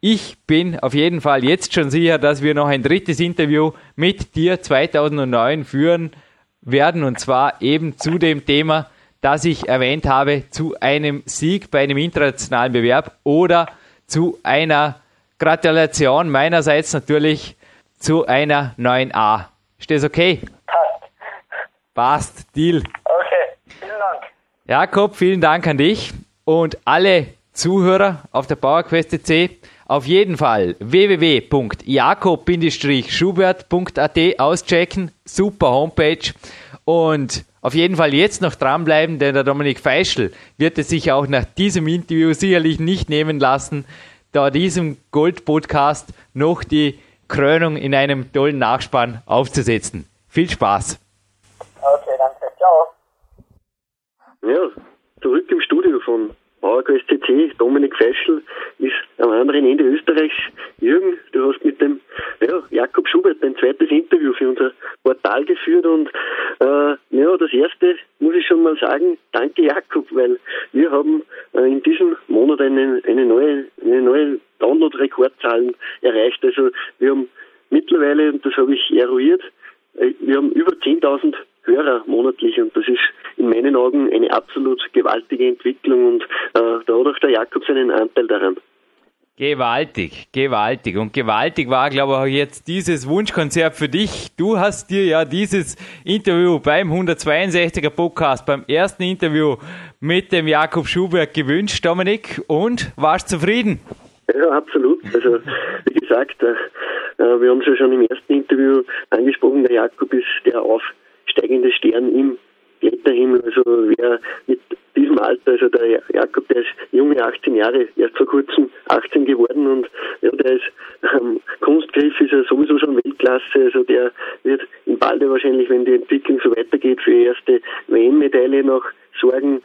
Ich bin auf jeden Fall jetzt schon sicher, dass wir noch ein drittes Interview mit dir 2009 führen werden und zwar eben zu dem Thema, das ich erwähnt habe, zu einem Sieg bei einem internationalen Bewerb oder zu einer Gratulation meinerseits natürlich zu einer 9a. Ist das okay? Passt. Passt, Deal. Okay, vielen Dank. Jakob, vielen Dank an dich. Und alle Zuhörer auf der PowerQuest.c auf jeden Fall www.jakob-schubert.at auschecken. Super Homepage. Und auf jeden Fall jetzt noch dranbleiben, denn der Dominik Feischl wird es sich auch nach diesem Interview sicherlich nicht nehmen lassen, da diesem Gold-Podcast noch die Krönung in einem tollen Nachspann aufzusetzen. Viel Spaß! Okay, danke. Ciao. Ja, zurück im Studio von PowerQuest CC, Dominik Feischl ist am anderen Ende Österreichs. Jürgen, du hast mit dem ja, Jakob Schubert ein zweites Interview für unser Portal geführt und äh, ja, das erste muss ich schon mal sagen, danke Jakob, weil wir haben äh, in diesem Monat eine, eine neue, eine neue Download-Rekordzahlen erreicht. Also wir haben mittlerweile, und das habe ich eruiert, äh, wir haben über 10.000 Hörer monatlich und das ist in meinen Augen eine absolut gewaltige Entwicklung und äh, da hat auch der Jakob seinen Anteil daran. Gewaltig, gewaltig. Und gewaltig war, glaube ich, auch jetzt dieses Wunschkonzert für dich. Du hast dir ja dieses Interview beim 162er Podcast, beim ersten Interview mit dem Jakob Schubert gewünscht, Dominik, und warst zufrieden? Ja, absolut. Also, wie gesagt, äh, äh wir haben es ja schon im ersten Interview angesprochen, der Jakob ist der aufsteigende Stern im Kletterhimmel. Also, wer mit diesem Alter, also der Jakob, der ist junge 18 Jahre, erst vor kurzem 18 geworden und ja, der ist ähm, Kunstgriff ist er sowieso schon Weltklasse, also der wird in Balde wahrscheinlich, wenn die Entwicklung so weitergeht, für erste WM-Medaille noch sorgen.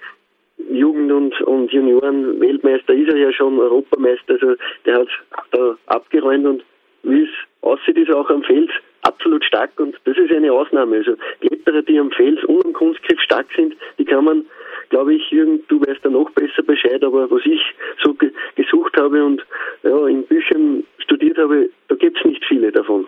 Jugend- und, und Junioren-Weltmeister ist er ja schon, Europameister, also der hat da abgeräumt und wie es aussieht, ist er auch am Feld absolut stark und das ist eine Ausnahme. Also Kletterer, die am Fels und am Kunstgriff stark sind, die kann man glaube ich, Jürgen, du weißt da noch besser Bescheid, aber was ich so ge gesucht habe und ja, in Büchern studiert habe, da gibt es nicht viele davon.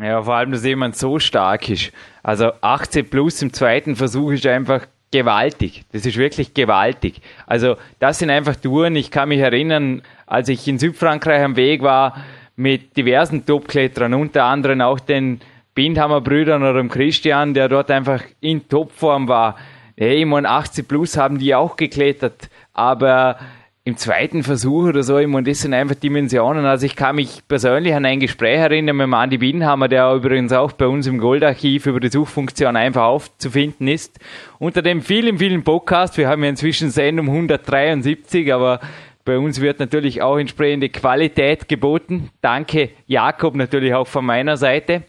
Ja, vor allem, dass jemand so stark ist. Also 18 plus im zweiten Versuch ist einfach gewaltig. Das ist wirklich gewaltig. Also das sind einfach Touren. Ich kann mich erinnern, als ich in Südfrankreich am Weg war mit diversen Topkletterern, unter anderem auch den Bindhammer Brüdern oder dem Christian, der dort einfach in Topform war hey, ich meine, 80 plus haben die auch geklettert, aber im zweiten Versuch oder so, ich meine, das sind einfach Dimensionen. Also ich kann mich persönlich an ein Gespräch erinnern mit Andi Bienhammer, der übrigens auch bei uns im Goldarchiv über die Suchfunktion einfach aufzufinden ist. Unter dem vielen, vielen Podcast, wir haben ja inzwischen Sendung 173, aber bei uns wird natürlich auch entsprechende Qualität geboten. Danke Jakob natürlich auch von meiner Seite.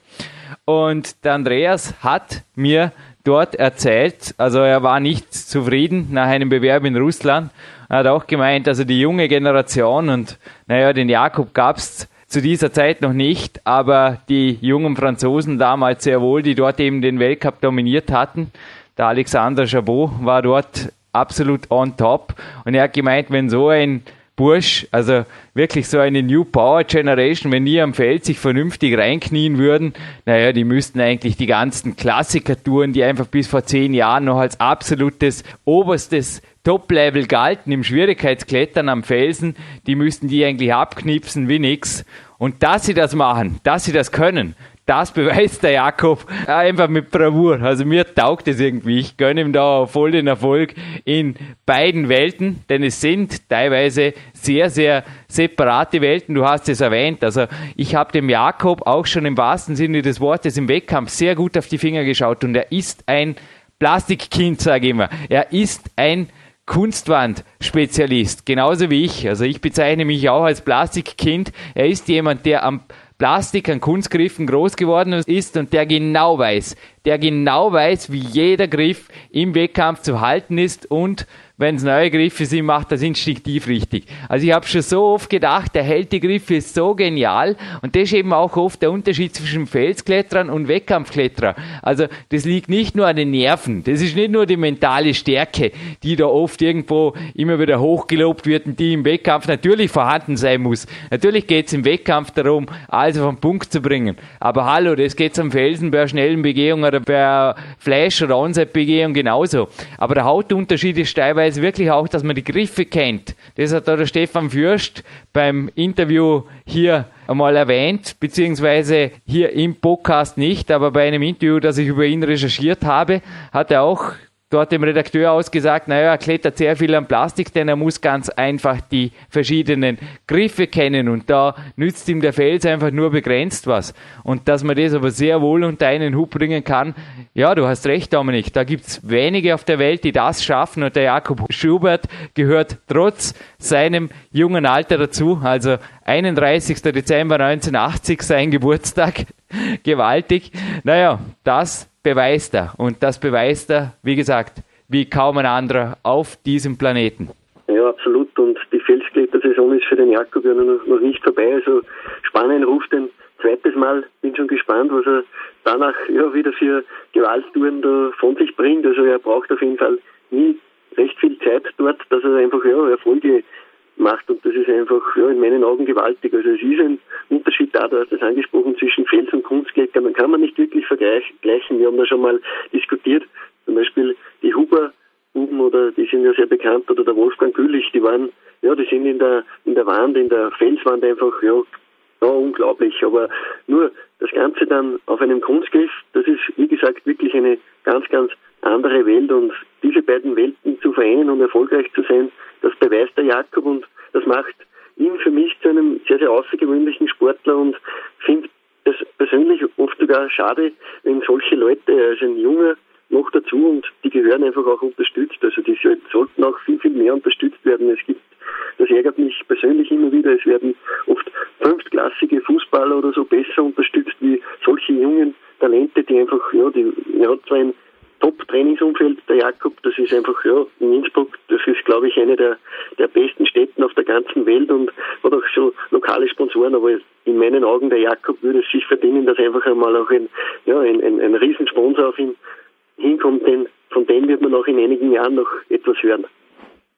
Und der Andreas hat mir dort erzählt, also er war nicht zufrieden nach einem Bewerb in Russland. Er hat auch gemeint, also die junge Generation und naja, den Jakob gab's zu dieser Zeit noch nicht, aber die jungen Franzosen damals sehr wohl, die dort eben den Weltcup dominiert hatten. Der Alexander Chabot war dort absolut on top und er hat gemeint, wenn so ein Bursch, also wirklich so eine New Power Generation, wenn die am Feld sich vernünftig reinknien würden, naja, die müssten eigentlich die ganzen Klassikertouren, die einfach bis vor zehn Jahren noch als absolutes oberstes Top-Level galten im Schwierigkeitsklettern am Felsen, die müssten die eigentlich abknipsen wie nix. Und dass sie das machen, dass sie das können, das beweist der Jakob einfach mit Bravour. Also mir taugt es irgendwie. Ich gönne ihm da voll den Erfolg in beiden Welten, denn es sind teilweise sehr, sehr separate Welten. Du hast es erwähnt. Also ich habe dem Jakob auch schon im wahrsten Sinne des Wortes im Wettkampf sehr gut auf die Finger geschaut und er ist ein Plastikkind, sage ich immer. Er ist ein Kunstwand-Spezialist, genauso wie ich. Also ich bezeichne mich auch als Plastikkind. Er ist jemand, der am Plastik an Kunstgriffen groß geworden ist und der genau weiß, der genau weiß, wie jeder Griff im Wettkampf zu halten ist und wenn es neue Griffe sind, macht das instinktiv richtig. Also ich habe schon so oft gedacht, der hält die Griffe so genial und das ist eben auch oft der Unterschied zwischen Felskletterern und Wettkampfkletterern. Also das liegt nicht nur an den Nerven, das ist nicht nur die mentale Stärke, die da oft irgendwo immer wieder hochgelobt wird und die im Wettkampf natürlich vorhanden sein muss. Natürlich geht es im Wettkampf darum, alles auf den Punkt zu bringen. Aber hallo, das geht am Felsen bei einer schnellen Begehung oder bei einer Flash- oder Onside-Begehung genauso. Aber der Hauptunterschied ist teilweise teilweise wirklich auch, dass man die Griffe kennt. Das hat der Stefan Fürst beim Interview hier einmal erwähnt, beziehungsweise hier im Podcast nicht, aber bei einem Interview, das ich über ihn recherchiert habe, hat er auch dort dem Redakteur ausgesagt, naja, er klettert sehr viel am Plastik, denn er muss ganz einfach die verschiedenen Griffe kennen. Und da nützt ihm der Fels einfach nur begrenzt was. Und dass man das aber sehr wohl unter einen Hub bringen kann, ja, du hast recht, Dominik, da gibt's wenige auf der Welt, die das schaffen. Und der Jakob Schubert gehört trotz seinem jungen Alter dazu, also 31. Dezember 1980 sein Geburtstag, <laughs> gewaltig. Naja, das beweist er. Und das beweist er, wie gesagt, wie kaum ein anderer auf diesem Planeten. Ja, absolut. Und die Felsklettersaison ist für den Jakob ja noch, noch nicht vorbei. Also Spanien ruft ein zweites Mal. Bin schon gespannt, was er danach ja, wieder für Gewalttouren da von sich bringt. Also er braucht auf jeden Fall nie recht viel Zeit dort, dass er einfach ja, Erfolge macht und das ist einfach ja, in meinen Augen gewaltig. Also es ist ein Unterschied da, du hast das angesprochen, zwischen Fels- und Kunstkleckern. Man kann man nicht wirklich vergleichen. Wir haben da schon mal diskutiert, zum Beispiel die Huber Buben oder die sind ja sehr bekannt oder der Wolfgang Gülich, die waren, ja, die sind in der in der Wand, in der Felswand einfach, ja, ja, unglaublich. Aber nur das Ganze dann auf einem Kunstgriff, das ist wie gesagt wirklich eine ganz, ganz andere Welt und diese beiden Welten zu vereinen und erfolgreich zu sein, das beweist der Jakob und das macht ihn für mich zu einem sehr, sehr außergewöhnlichen Sportler und finde es persönlich oft sogar schade, wenn solche Leute, also ein junger noch dazu und die gehören einfach auch unterstützt. Also die sollten auch viel, viel mehr unterstützt werden. Es gibt, das ärgert mich persönlich immer wieder, es werden oft fünftklassige Fußballer oder so besser unterstützt wie solche jungen Talente, die einfach, ja, die, hat zwar ein Top-Trainingsumfeld, der Jakob, das ist einfach, ja, in Innsbruck, das ist, glaube ich, eine der, der besten Städten auf der ganzen Welt und hat auch so lokale Sponsoren, aber in meinen Augen, der Jakob würde es sich verdienen, dass einfach einmal auch ein, ja, ein, ein, ein Riesensponsor auf ihn hinkommt, denn von dem wird man auch in einigen Jahren noch etwas hören.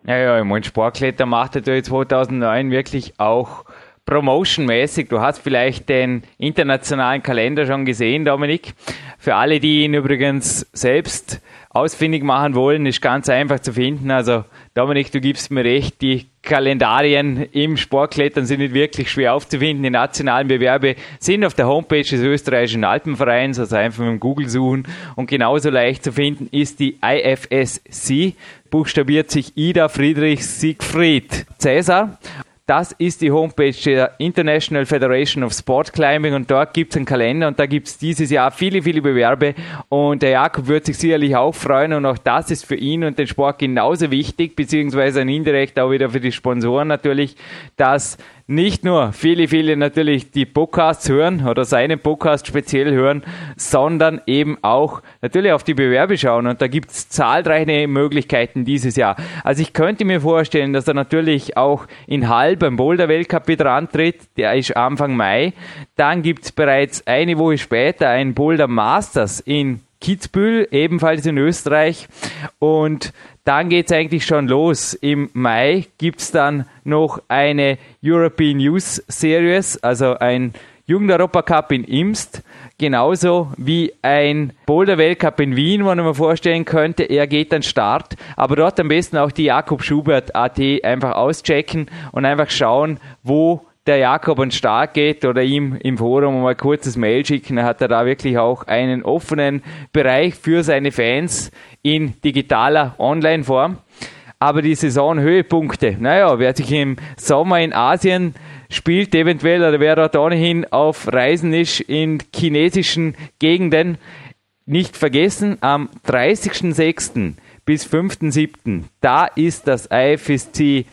Ja, ja, ich meine, Sportkletter macht natürlich 2009 wirklich auch promotionmäßig. Du hast vielleicht den internationalen Kalender schon gesehen, Dominik. Für alle, die ihn übrigens selbst ausfindig machen wollen, ist ganz einfach zu finden. Also Dominik, du gibst mir recht, die Kalendarien im Sportklettern sind nicht wirklich schwer aufzufinden. Die nationalen Bewerbe sind auf der Homepage des österreichischen Alpenvereins, also einfach mit Google suchen. Und genauso leicht zu finden ist die IFSC, buchstabiert sich Ida Friedrich Siegfried Cäsar. Das ist die Homepage der International Federation of Sport Climbing und dort gibt es einen Kalender und da gibt es dieses Jahr viele, viele Bewerbe und der Jakob wird sich sicherlich auch freuen und auch das ist für ihn und den Sport genauso wichtig, beziehungsweise indirekt auch wieder für die Sponsoren natürlich, dass nicht nur viele, viele natürlich die Podcasts hören oder seinen Podcast speziell hören, sondern eben auch natürlich auf die Bewerbe schauen. Und da gibt es zahlreiche Möglichkeiten dieses Jahr. Also ich könnte mir vorstellen, dass er natürlich auch in Hall beim Boulder-Weltcup wieder antritt. Der ist Anfang Mai. Dann gibt es bereits eine Woche später ein Boulder Masters in Kitzbühel, ebenfalls in Österreich. Und dann geht es eigentlich schon los. Im Mai gibt es dann noch eine European Youth Series, also ein Jugend-Europa-Cup in Imst, genauso wie ein Boulder-Weltcup in Wien, wo man mir vorstellen könnte, er geht dann Start, aber dort am besten auch die Jakob Schubert AT einfach auschecken und einfach schauen, wo der Jakob an Start geht oder ihm im Forum mal kurzes Mail schicken, dann hat er da wirklich auch einen offenen Bereich für seine Fans in digitaler Online-Form. Aber die Saisonhöhepunkte, naja, wer sich im Sommer in Asien spielt, eventuell, oder wer dort ohnehin auf Reisen ist in chinesischen Gegenden, nicht vergessen, am 30.06. bis 5.07. da ist das IFSC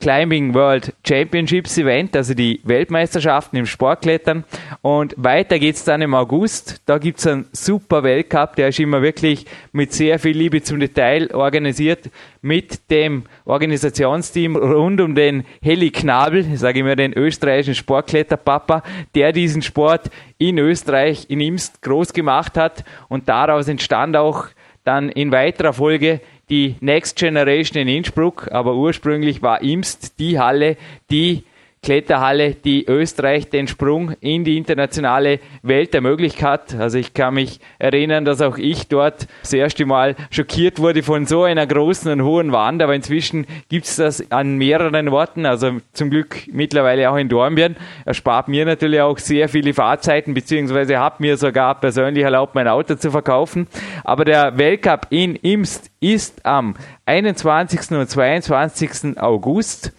Climbing World Championships Event, also die Weltmeisterschaften im Sportklettern. Und weiter geht's dann im August. Da gibt's einen super Weltcup, der ist immer wirklich mit sehr viel Liebe zum Detail organisiert, mit dem Organisationsteam rund um den Heli Knabel, sage ich mir den österreichischen Sportkletterpapa, der diesen Sport in Österreich, in Imst groß gemacht hat. Und daraus entstand auch dann in weiterer Folge die Next Generation in Innsbruck, aber ursprünglich war Imst die Halle, die Kletterhalle, die Österreich den Sprung in die internationale Welt ermöglicht hat. Also ich kann mich erinnern, dass auch ich dort das erste Mal schockiert wurde von so einer großen und hohen Wand, aber inzwischen gibt es das an mehreren Orten, also zum Glück mittlerweile auch in Dornbirn. Erspart mir natürlich auch sehr viele Fahrzeiten, beziehungsweise hat mir sogar persönlich erlaubt, mein Auto zu verkaufen. Aber der Weltcup in Imst ist am 21. und 22. August.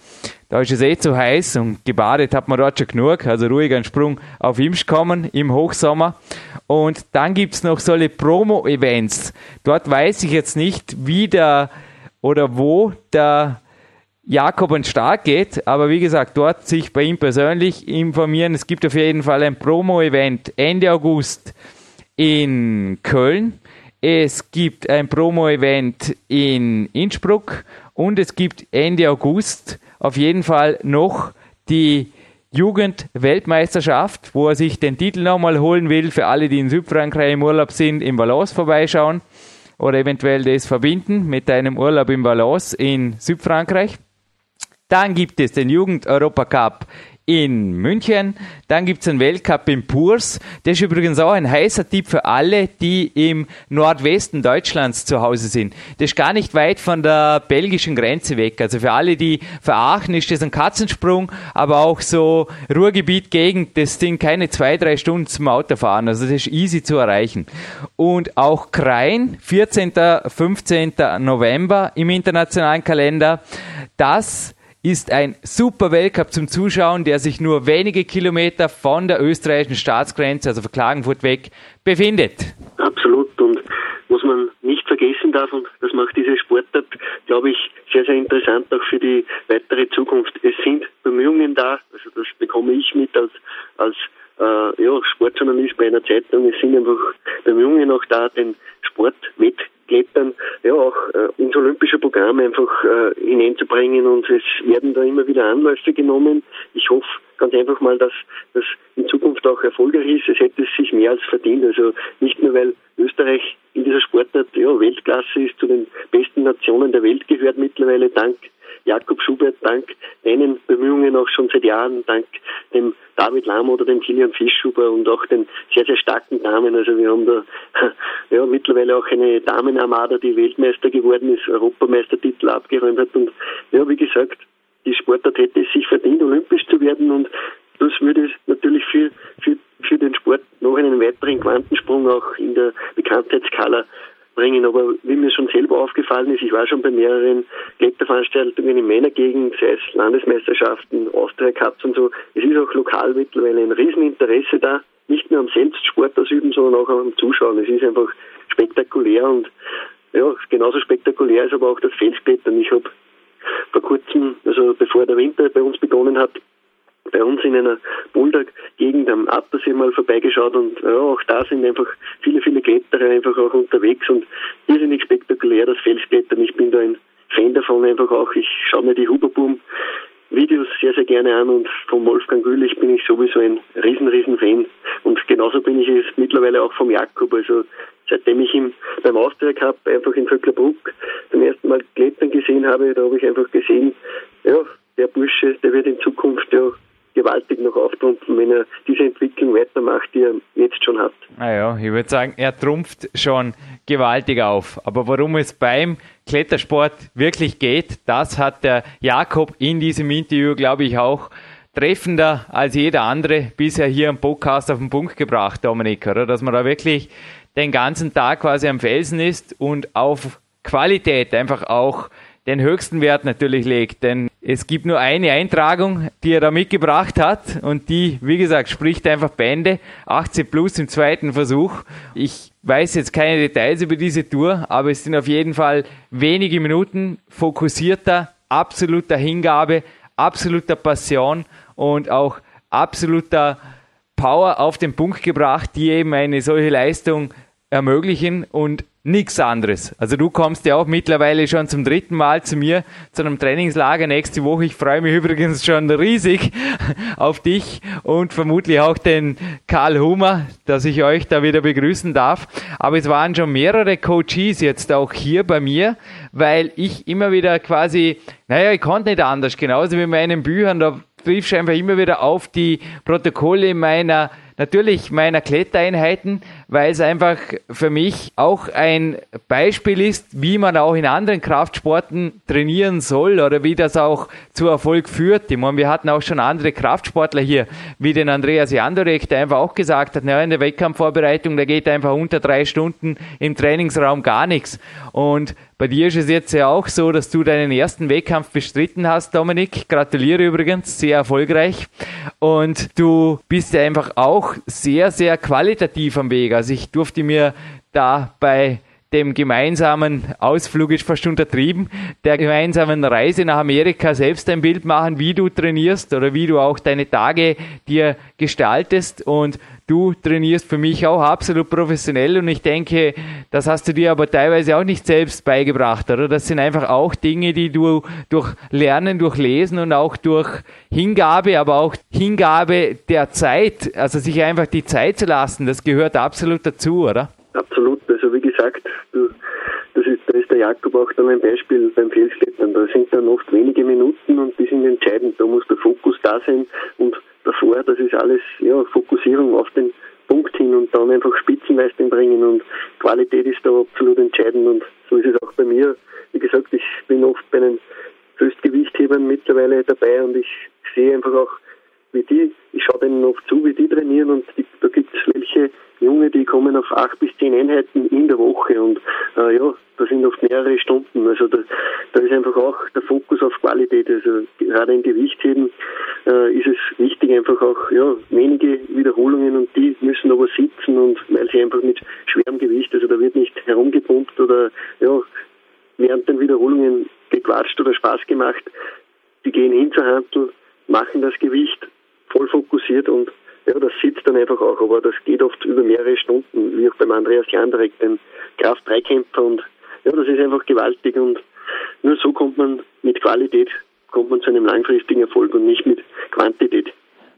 Da ist es eh zu heiß und gebadet hat man dort schon genug. Also ruhig einen Sprung auf Imst kommen im Hochsommer. Und dann gibt es noch solche Promo-Events. Dort weiß ich jetzt nicht, wie der oder wo der Jakob an Start geht, aber wie gesagt, dort sich bei ihm persönlich informieren. Es gibt auf jeden Fall ein Promo-Event Ende August in Köln. Es gibt ein Promo-Event in Innsbruck und es gibt Ende August auf jeden Fall noch die Jugend-Weltmeisterschaft, wo er sich den Titel nochmal holen will, für alle, die in Südfrankreich im Urlaub sind, im Valence vorbeischauen oder eventuell das verbinden mit einem Urlaub im Valence in Südfrankreich. Dann gibt es den Jugend-Europacup in München. Dann gibt es einen Weltcup in Purs. Das ist übrigens auch ein heißer Tipp für alle, die im Nordwesten Deutschlands zu Hause sind. Das ist gar nicht weit von der belgischen Grenze weg. Also für alle, die verachten, ist das ein Katzensprung, aber auch so Ruhrgebiet Gegend, das sind keine zwei, drei Stunden zum Autofahren. Also das ist easy zu erreichen. Und auch Krain, 14. 15. November im internationalen Kalender. Das ist ein super Weltcup zum Zuschauen, der sich nur wenige Kilometer von der österreichischen Staatsgrenze, also von Klagenfurt weg, befindet. Absolut und was man nicht vergessen darf, und das macht diese Sportart, glaube ich, sehr, sehr interessant auch für die weitere Zukunft. Es sind Bemühungen da, also das bekomme ich mit als, als äh, ja, Sportjournalist bei einer Zeitung. Es sind einfach Bemühungen auch da, den Sport Klettern ja auch äh, ins olympische Programm einfach äh, hineinzubringen und es werden da immer wieder Anläufe genommen. Ich hoffe ganz einfach mal, dass das in Zukunft auch erfolgreich ist. Es hätte sich mehr als verdient. Also nicht nur, weil Österreich in dieser Sportart ja, Weltklasse ist, zu den besten Nationen der Welt gehört mittlerweile dank Jakob Schubert, dank deinen Bemühungen auch schon seit Jahren, dank dem David Lamm oder dem Kilian Fischhuber und auch den sehr, sehr starken Damen. Also wir haben da <laughs> ja, mittlerweile auch eine Damenarmada, die Weltmeister geworden ist, Europameistertitel abgeräumt hat. Und ja, wie gesagt, die Sportart hätte es sich verdient, olympisch zu werden und das würde natürlich für, für, für den Sport noch einen weiteren Quantensprung auch in der Bekanntheitsskala bringen. Aber wie mir schon selber aufgefallen ist, ich war schon bei mehreren Kletterveranstaltungen in meiner Gegend, sei es Landesmeisterschaften, Austria Cups und so. Es ist auch lokal mittlerweile ein Rieseninteresse da, nicht nur am selbst Sport ausüben, sondern auch am Zuschauen. Es ist einfach spektakulär und ja, genauso spektakulär ist aber auch das Felsklettern. Ich habe vor kurzem, also bevor der Winter bei uns begonnen hat, bei uns in einer Boulder-Gegend am Attersee mal vorbeigeschaut und ja, auch da sind einfach viele, viele Kletterer einfach auch unterwegs und irrsinnig spektakulär das Felsklettern. Ich bin da ein Fan davon einfach auch. Ich schaue mir die Huberboom Videos sehr, sehr gerne an und von Wolfgang Gülich bin ich sowieso ein riesen, riesen Fan. Und genauso bin ich es mittlerweile auch vom Jakob. Also seitdem ich ihn beim Austria Cup einfach in Vöcklerbruck zum ersten Mal klettern gesehen habe, da habe ich einfach gesehen, ja, der Bursche, der wird in Zukunft ja gewaltig noch auftrumpfen, wenn er diese Entwicklung weitermacht, die er jetzt schon hat. Naja, ich würde sagen, er trumpft schon gewaltig auf. Aber worum es beim Klettersport wirklich geht, das hat der Jakob in diesem Interview, glaube ich, auch treffender als jeder andere bisher hier im Podcast auf den Punkt gebracht, Dominik, oder? Dass man da wirklich den ganzen Tag quasi am Felsen ist und auf Qualität einfach auch den höchsten Wert natürlich legt. Denn es gibt nur eine Eintragung, die er da mitgebracht hat und die, wie gesagt, spricht einfach Bände. 18 plus im zweiten Versuch. Ich weiß jetzt keine Details über diese Tour, aber es sind auf jeden Fall wenige Minuten fokussierter, absoluter Hingabe, absoluter Passion und auch absoluter Power auf den Punkt gebracht, die eben eine solche Leistung ermöglichen und nichts anderes. Also du kommst ja auch mittlerweile schon zum dritten Mal zu mir zu einem Trainingslager nächste Woche. Ich freue mich übrigens schon riesig <laughs> auf dich und vermutlich auch den Karl Hummer, dass ich euch da wieder begrüßen darf. Aber es waren schon mehrere Coaches jetzt auch hier bei mir, weil ich immer wieder quasi, naja, ich konnte nicht anders, genauso wie in meinen Büchern, da triffst einfach immer wieder auf die Protokolle meiner natürlich meiner Klettereinheiten, weil es einfach für mich auch ein Beispiel ist, wie man auch in anderen Kraftsporten trainieren soll oder wie das auch zu Erfolg führt. Ich meine, wir hatten auch schon andere Kraftsportler hier, wie den Andreas Jandorek, der einfach auch gesagt hat, naja, in der Wettkampfvorbereitung, da geht einfach unter drei Stunden im Trainingsraum gar nichts. Und bei dir ist es jetzt ja auch so, dass du deinen ersten Wettkampf bestritten hast, Dominik. Gratuliere übrigens, sehr erfolgreich. Und du bist ja einfach auch sehr, sehr qualitativ am Weg. Also ich durfte mir da bei dem gemeinsamen Ausflug ist fast untertrieben, der gemeinsamen Reise nach Amerika selbst ein Bild machen, wie du trainierst oder wie du auch deine Tage dir gestaltest. Und du trainierst für mich auch absolut professionell und ich denke, das hast du dir aber teilweise auch nicht selbst beigebracht, oder? Das sind einfach auch Dinge, die du durch Lernen, durch Lesen und auch durch Hingabe, aber auch Hingabe der Zeit, also sich einfach die Zeit zu lassen, das gehört absolut dazu, oder? Absolut. Also wie gesagt, du, das ist, da ist der Jakob auch dann ein Beispiel beim Felsklettern. Da sind dann oft wenige Minuten und die sind entscheidend. Da muss der Fokus da sein und davor, das ist alles ja, Fokussierung auf den Punkt hin und dann einfach Spitzenleistung bringen und Qualität ist da absolut entscheidend und so ist es auch bei mir. Wie gesagt, ich bin oft bei den Höchstgewichthebern mittlerweile dabei und ich sehe einfach auch, wie die, ich schaue denen oft zu, wie die trainieren und die, da gibt es welche Junge, die kommen auf acht bis zehn Einheiten in der Woche und äh, ja, das sind oft mehrere Stunden. Also da, da ist einfach auch der Fokus auf Qualität. Also gerade im Gewichtheben äh, ist es wichtig, einfach auch ja, wenige Wiederholungen und die müssen aber sitzen und weil sie einfach mit schwerem Gewicht, also da wird nicht herumgepumpt oder ja, während den Wiederholungen gequatscht oder Spaß gemacht. Die gehen hin zur Handel, machen das Gewicht voll fokussiert und ja, das sitzt dann einfach auch, aber das geht oft über mehrere Stunden, wie auch beim Andreas Jandarek, den Kraft-3-Kämpfer und ja, das ist einfach gewaltig und nur so kommt man mit Qualität, kommt man zu einem langfristigen Erfolg und nicht mit Quantität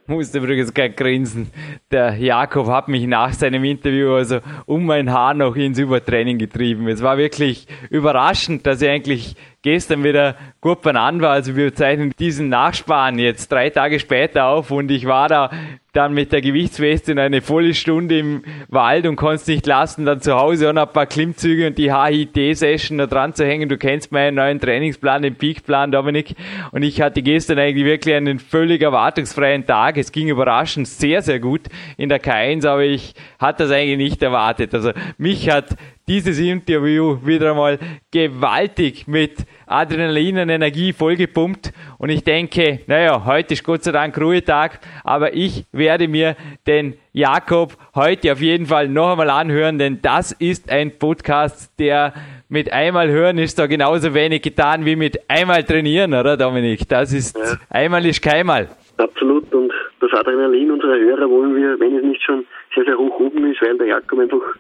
musste übrigens gar grinsen. Der Jakob hat mich nach seinem Interview also um mein Haar noch ins Übertraining getrieben. Es war wirklich überraschend, dass er eigentlich gestern wieder gut beieinander war. Also wir zeichnen diesen Nachspann jetzt drei Tage später auf und ich war da dann mit der Gewichtsweste eine volle Stunde im Wald und konnte es nicht lassen, dann zu Hause noch ein paar Klimmzüge und die HIT-Session da dran zu hängen. Du kennst meinen neuen Trainingsplan, den Peakplan, Dominik. Und ich hatte gestern eigentlich wirklich einen völlig erwartungsfreien Tag. Es ging überraschend sehr, sehr gut in der K1, aber ich hatte das eigentlich nicht erwartet. Also mich hat dieses Interview wieder einmal gewaltig mit Adrenalin und Energie vollgepumpt. Und ich denke, naja, heute ist Gott sei Dank Ruhetag, aber ich werde mir den Jakob heute auf jeden Fall noch einmal anhören, denn das ist ein Podcast, der mit einmal hören ist da genauso wenig getan wie mit einmal trainieren, oder Dominik? Das ist, ja. einmal ist keinmal. Absolut. Und das Adrenalin unserer Hörer wollen wir, wenn es nicht schon sehr, sehr hoch oben ist, weil der Jakob einfach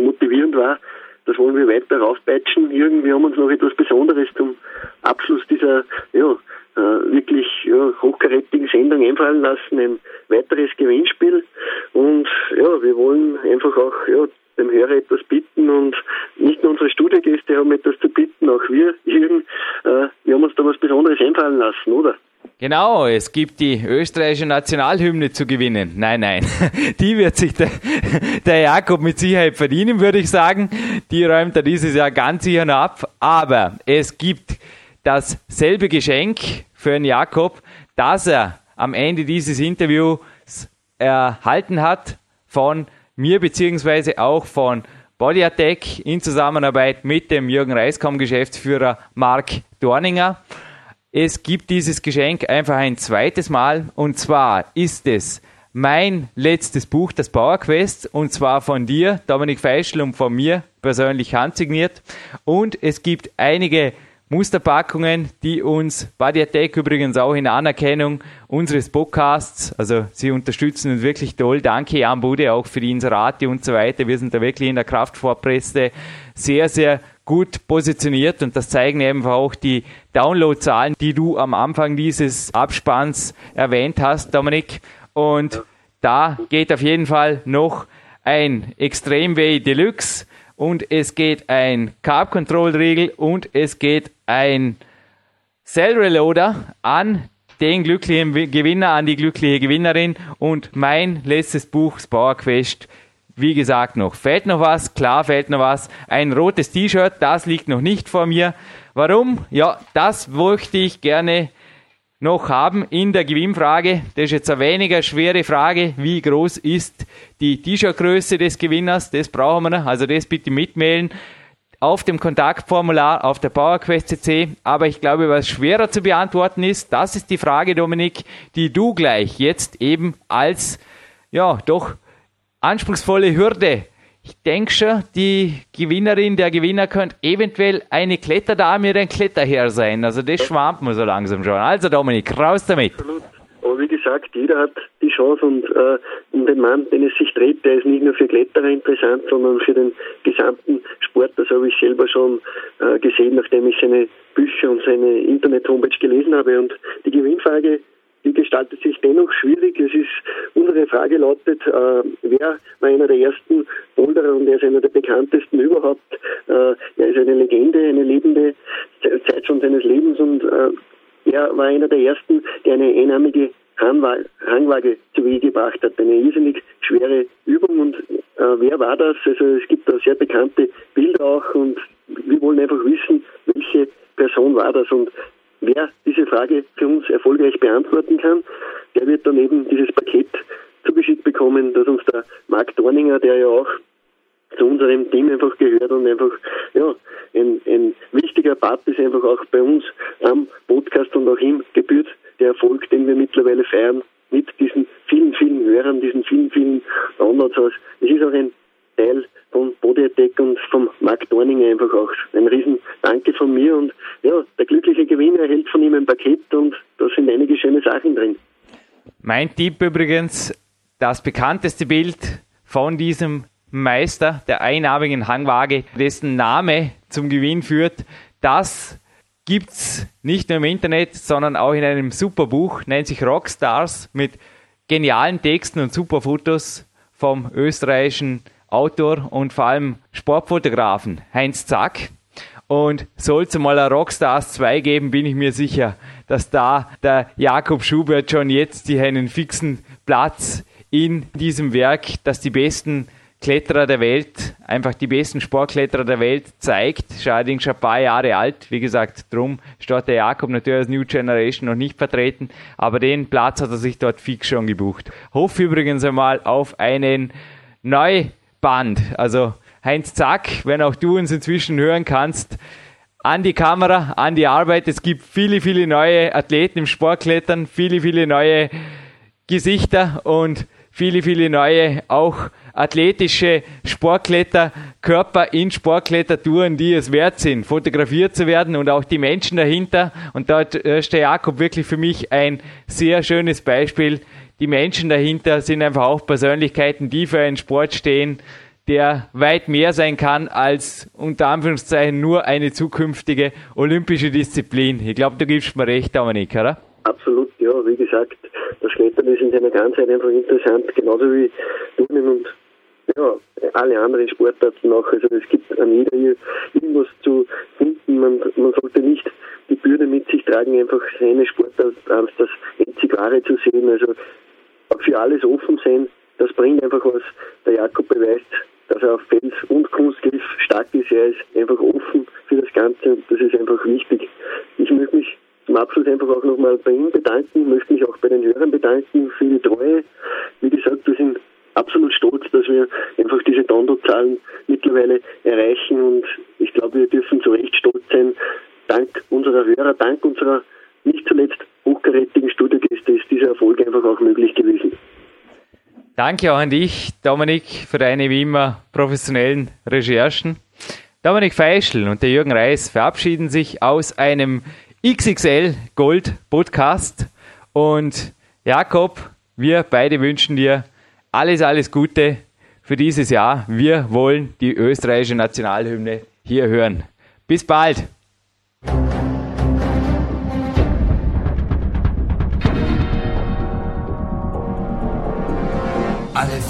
motivierend war. Das wollen wir weiter raufpeitschen. Irgendwie haben wir uns noch etwas Besonderes zum Abschluss dieser ja, äh, wirklich ja, hochkarätigen Sendung einfallen lassen. Ein weiteres Gewinnspiel. Und ja, wir wollen einfach auch ja, dem Hörer etwas bitten und nicht nur unsere Studiogäste haben etwas zu bitten, auch wir, Jürgen, äh, wir haben uns da was Besonderes einfallen lassen, oder? Genau, es gibt die österreichische Nationalhymne zu gewinnen. Nein, nein, <laughs> die wird sich der, der Jakob mit Sicherheit verdienen, würde ich sagen. Die räumt er dieses Jahr ganz sicher noch ab. Aber es gibt dasselbe Geschenk für den Jakob, das er am Ende dieses Interviews erhalten hat von mir beziehungsweise auch von Body Attack in Zusammenarbeit mit dem Jürgen Reiskom Geschäftsführer Mark Dorninger. Es gibt dieses Geschenk einfach ein zweites Mal und zwar ist es mein letztes Buch, das Power Quest, und zwar von dir, Dominik Feischl, und von mir persönlich handsigniert. Und es gibt einige Musterpackungen, die uns Body Attack übrigens auch in Anerkennung unseres Podcasts, also sie unterstützen uns wirklich toll. Danke Jan Bude auch für die Inserate und so weiter. Wir sind da wirklich in der Kraftvorpresse sehr, sehr gut positioniert und das zeigen eben auch die Downloadzahlen, die du am Anfang dieses Abspanns erwähnt hast, Dominik. Und da geht auf jeden Fall noch ein Extremway Deluxe und es geht ein Carb Control Riegel und es geht ein Cell Reloader an den glücklichen Gewinner an die glückliche Gewinnerin und mein letztes Buch, Power Quest, wie gesagt noch. Fällt noch was? Klar fällt noch was. Ein rotes T-Shirt, das liegt noch nicht vor mir. Warum? Ja, das möchte ich gerne noch haben in der Gewinnfrage. Das ist jetzt eine weniger schwere Frage. Wie groß ist die T-Shirt-Größe des Gewinners? Das brauchen wir noch. Also das bitte mitmailen auf dem Kontaktformular auf der PowerQuest CC. Aber ich glaube, was schwerer zu beantworten ist, das ist die Frage, Dominik, die du gleich jetzt eben als, ja, doch anspruchsvolle Hürde ich denke schon, die Gewinnerin, der Gewinner könnte eventuell eine Kletterdame oder ein Kletterherr sein. Also das schwammt mir so langsam schon. Also Dominik, raus damit. Absolut. Aber wie gesagt, jeder hat die Chance und äh, den Mann, den es sich dreht, der ist nicht nur für Kletterer interessant, sondern für den gesamten Sport. Das habe ich selber schon äh, gesehen, nachdem ich seine Bücher und seine Internet-Homepage gelesen habe. Und die Gewinnfrage die gestaltet sich dennoch schwierig. Es ist, unsere Frage lautet, äh, wer war einer der ersten Boulderer und er ist einer der bekanntesten überhaupt. Äh, er ist eine Legende, eine lebende Zeit schon seines Lebens und äh, er war einer der ersten, der eine einarmige Hangwaage zu Wege gebracht hat. Eine irrsinnig schwere Übung und äh, wer war das? Also es gibt da sehr bekannte Bilder auch und wir wollen einfach wissen, welche Person war das und Wer diese Frage für uns erfolgreich beantworten kann, der wird dann eben dieses Paket zugeschickt bekommen, das uns der Marc Dorninger, der ja auch zu unserem Team einfach gehört und einfach ja, ein, ein wichtiger Part ist einfach auch bei uns am Podcast und auch ihm gebührt der Erfolg, den wir mittlerweile feiern mit diesen vielen, vielen Hörern, diesen vielen, vielen Downloads aus. Es ist auch ein Teil von Body Attack und vom Marc Dorninger einfach auch. Ein riesen von mir und ja, der Gewinner erhält von ihm ein Paket und da sind einige schöne Sachen drin. Mein Tipp übrigens, das bekannteste Bild von diesem Meister der einarmigen Hangwaage, dessen Name zum Gewinn führt, das gibt's nicht nur im Internet, sondern auch in einem super Buch, nennt sich Rockstars mit genialen Texten und super Fotos vom österreichischen Autor und vor allem Sportfotografen Heinz Zack. Und soll es mal ein Rockstars 2 geben, bin ich mir sicher, dass da der Jakob Schubert schon jetzt hier einen fixen Platz in diesem Werk, dass die besten Kletterer der Welt, einfach die besten Sportkletterer der Welt zeigt. Ist allerdings schon ein paar Jahre alt. Wie gesagt, drum steht der Jakob natürlich als New Generation noch nicht vertreten, aber den Platz hat er sich dort fix schon gebucht. Hoffe übrigens einmal auf einen neu Band. Also Heinz Zack, wenn auch du uns inzwischen hören kannst, an die Kamera, an die Arbeit. Es gibt viele, viele neue Athleten im Sportklettern, viele, viele neue Gesichter und viele, viele neue auch athletische Sportkletterkörper in Sportklettertouren, die es wert sind, fotografiert zu werden und auch die Menschen dahinter. Und dort ist der Jakob wirklich für mich ein sehr schönes Beispiel, die Menschen dahinter sind einfach auch Persönlichkeiten, die für einen Sport stehen, der weit mehr sein kann als unter Anführungszeichen nur eine zukünftige olympische Disziplin. Ich glaube, du gibst mir recht, Dominik, oder? Absolut, ja. Wie gesagt, das Klettern ist in seiner Ganzheit einfach interessant, genauso wie Turnen und ja, alle anderen Sportarten auch. Also es gibt an jeder hier irgendwas zu finden. Man, man sollte nicht die Bürde mit sich tragen, einfach seine Sportart als das einzig Wahre zu sehen. Also für alles offen sein, das bringt einfach was. Der Jakob beweist, er auf Fels und Kunstgriff stark ist. Er ist einfach offen für das Ganze und das ist einfach wichtig. Ich möchte mich zum Abschluss einfach auch nochmal bei ihm bedanken, möchte mich auch bei den Hörern bedanken für die Treue. Wie gesagt, wir sind absolut stolz, dass wir einfach diese Downloadzahlen mittlerweile erreichen und ich glaube, wir dürfen zu Recht stolz sein. Dank unserer Hörer, dank unserer nicht zuletzt hochkarätigen Studiogäste ist dieser Erfolg einfach auch möglich gewesen. Danke auch an dich, Dominik, für deine wie immer professionellen Recherchen. Dominik Feischl und der Jürgen Reis verabschieden sich aus einem XXL Gold Podcast. Und Jakob, wir beide wünschen dir alles, alles Gute für dieses Jahr. Wir wollen die österreichische Nationalhymne hier hören. Bis bald!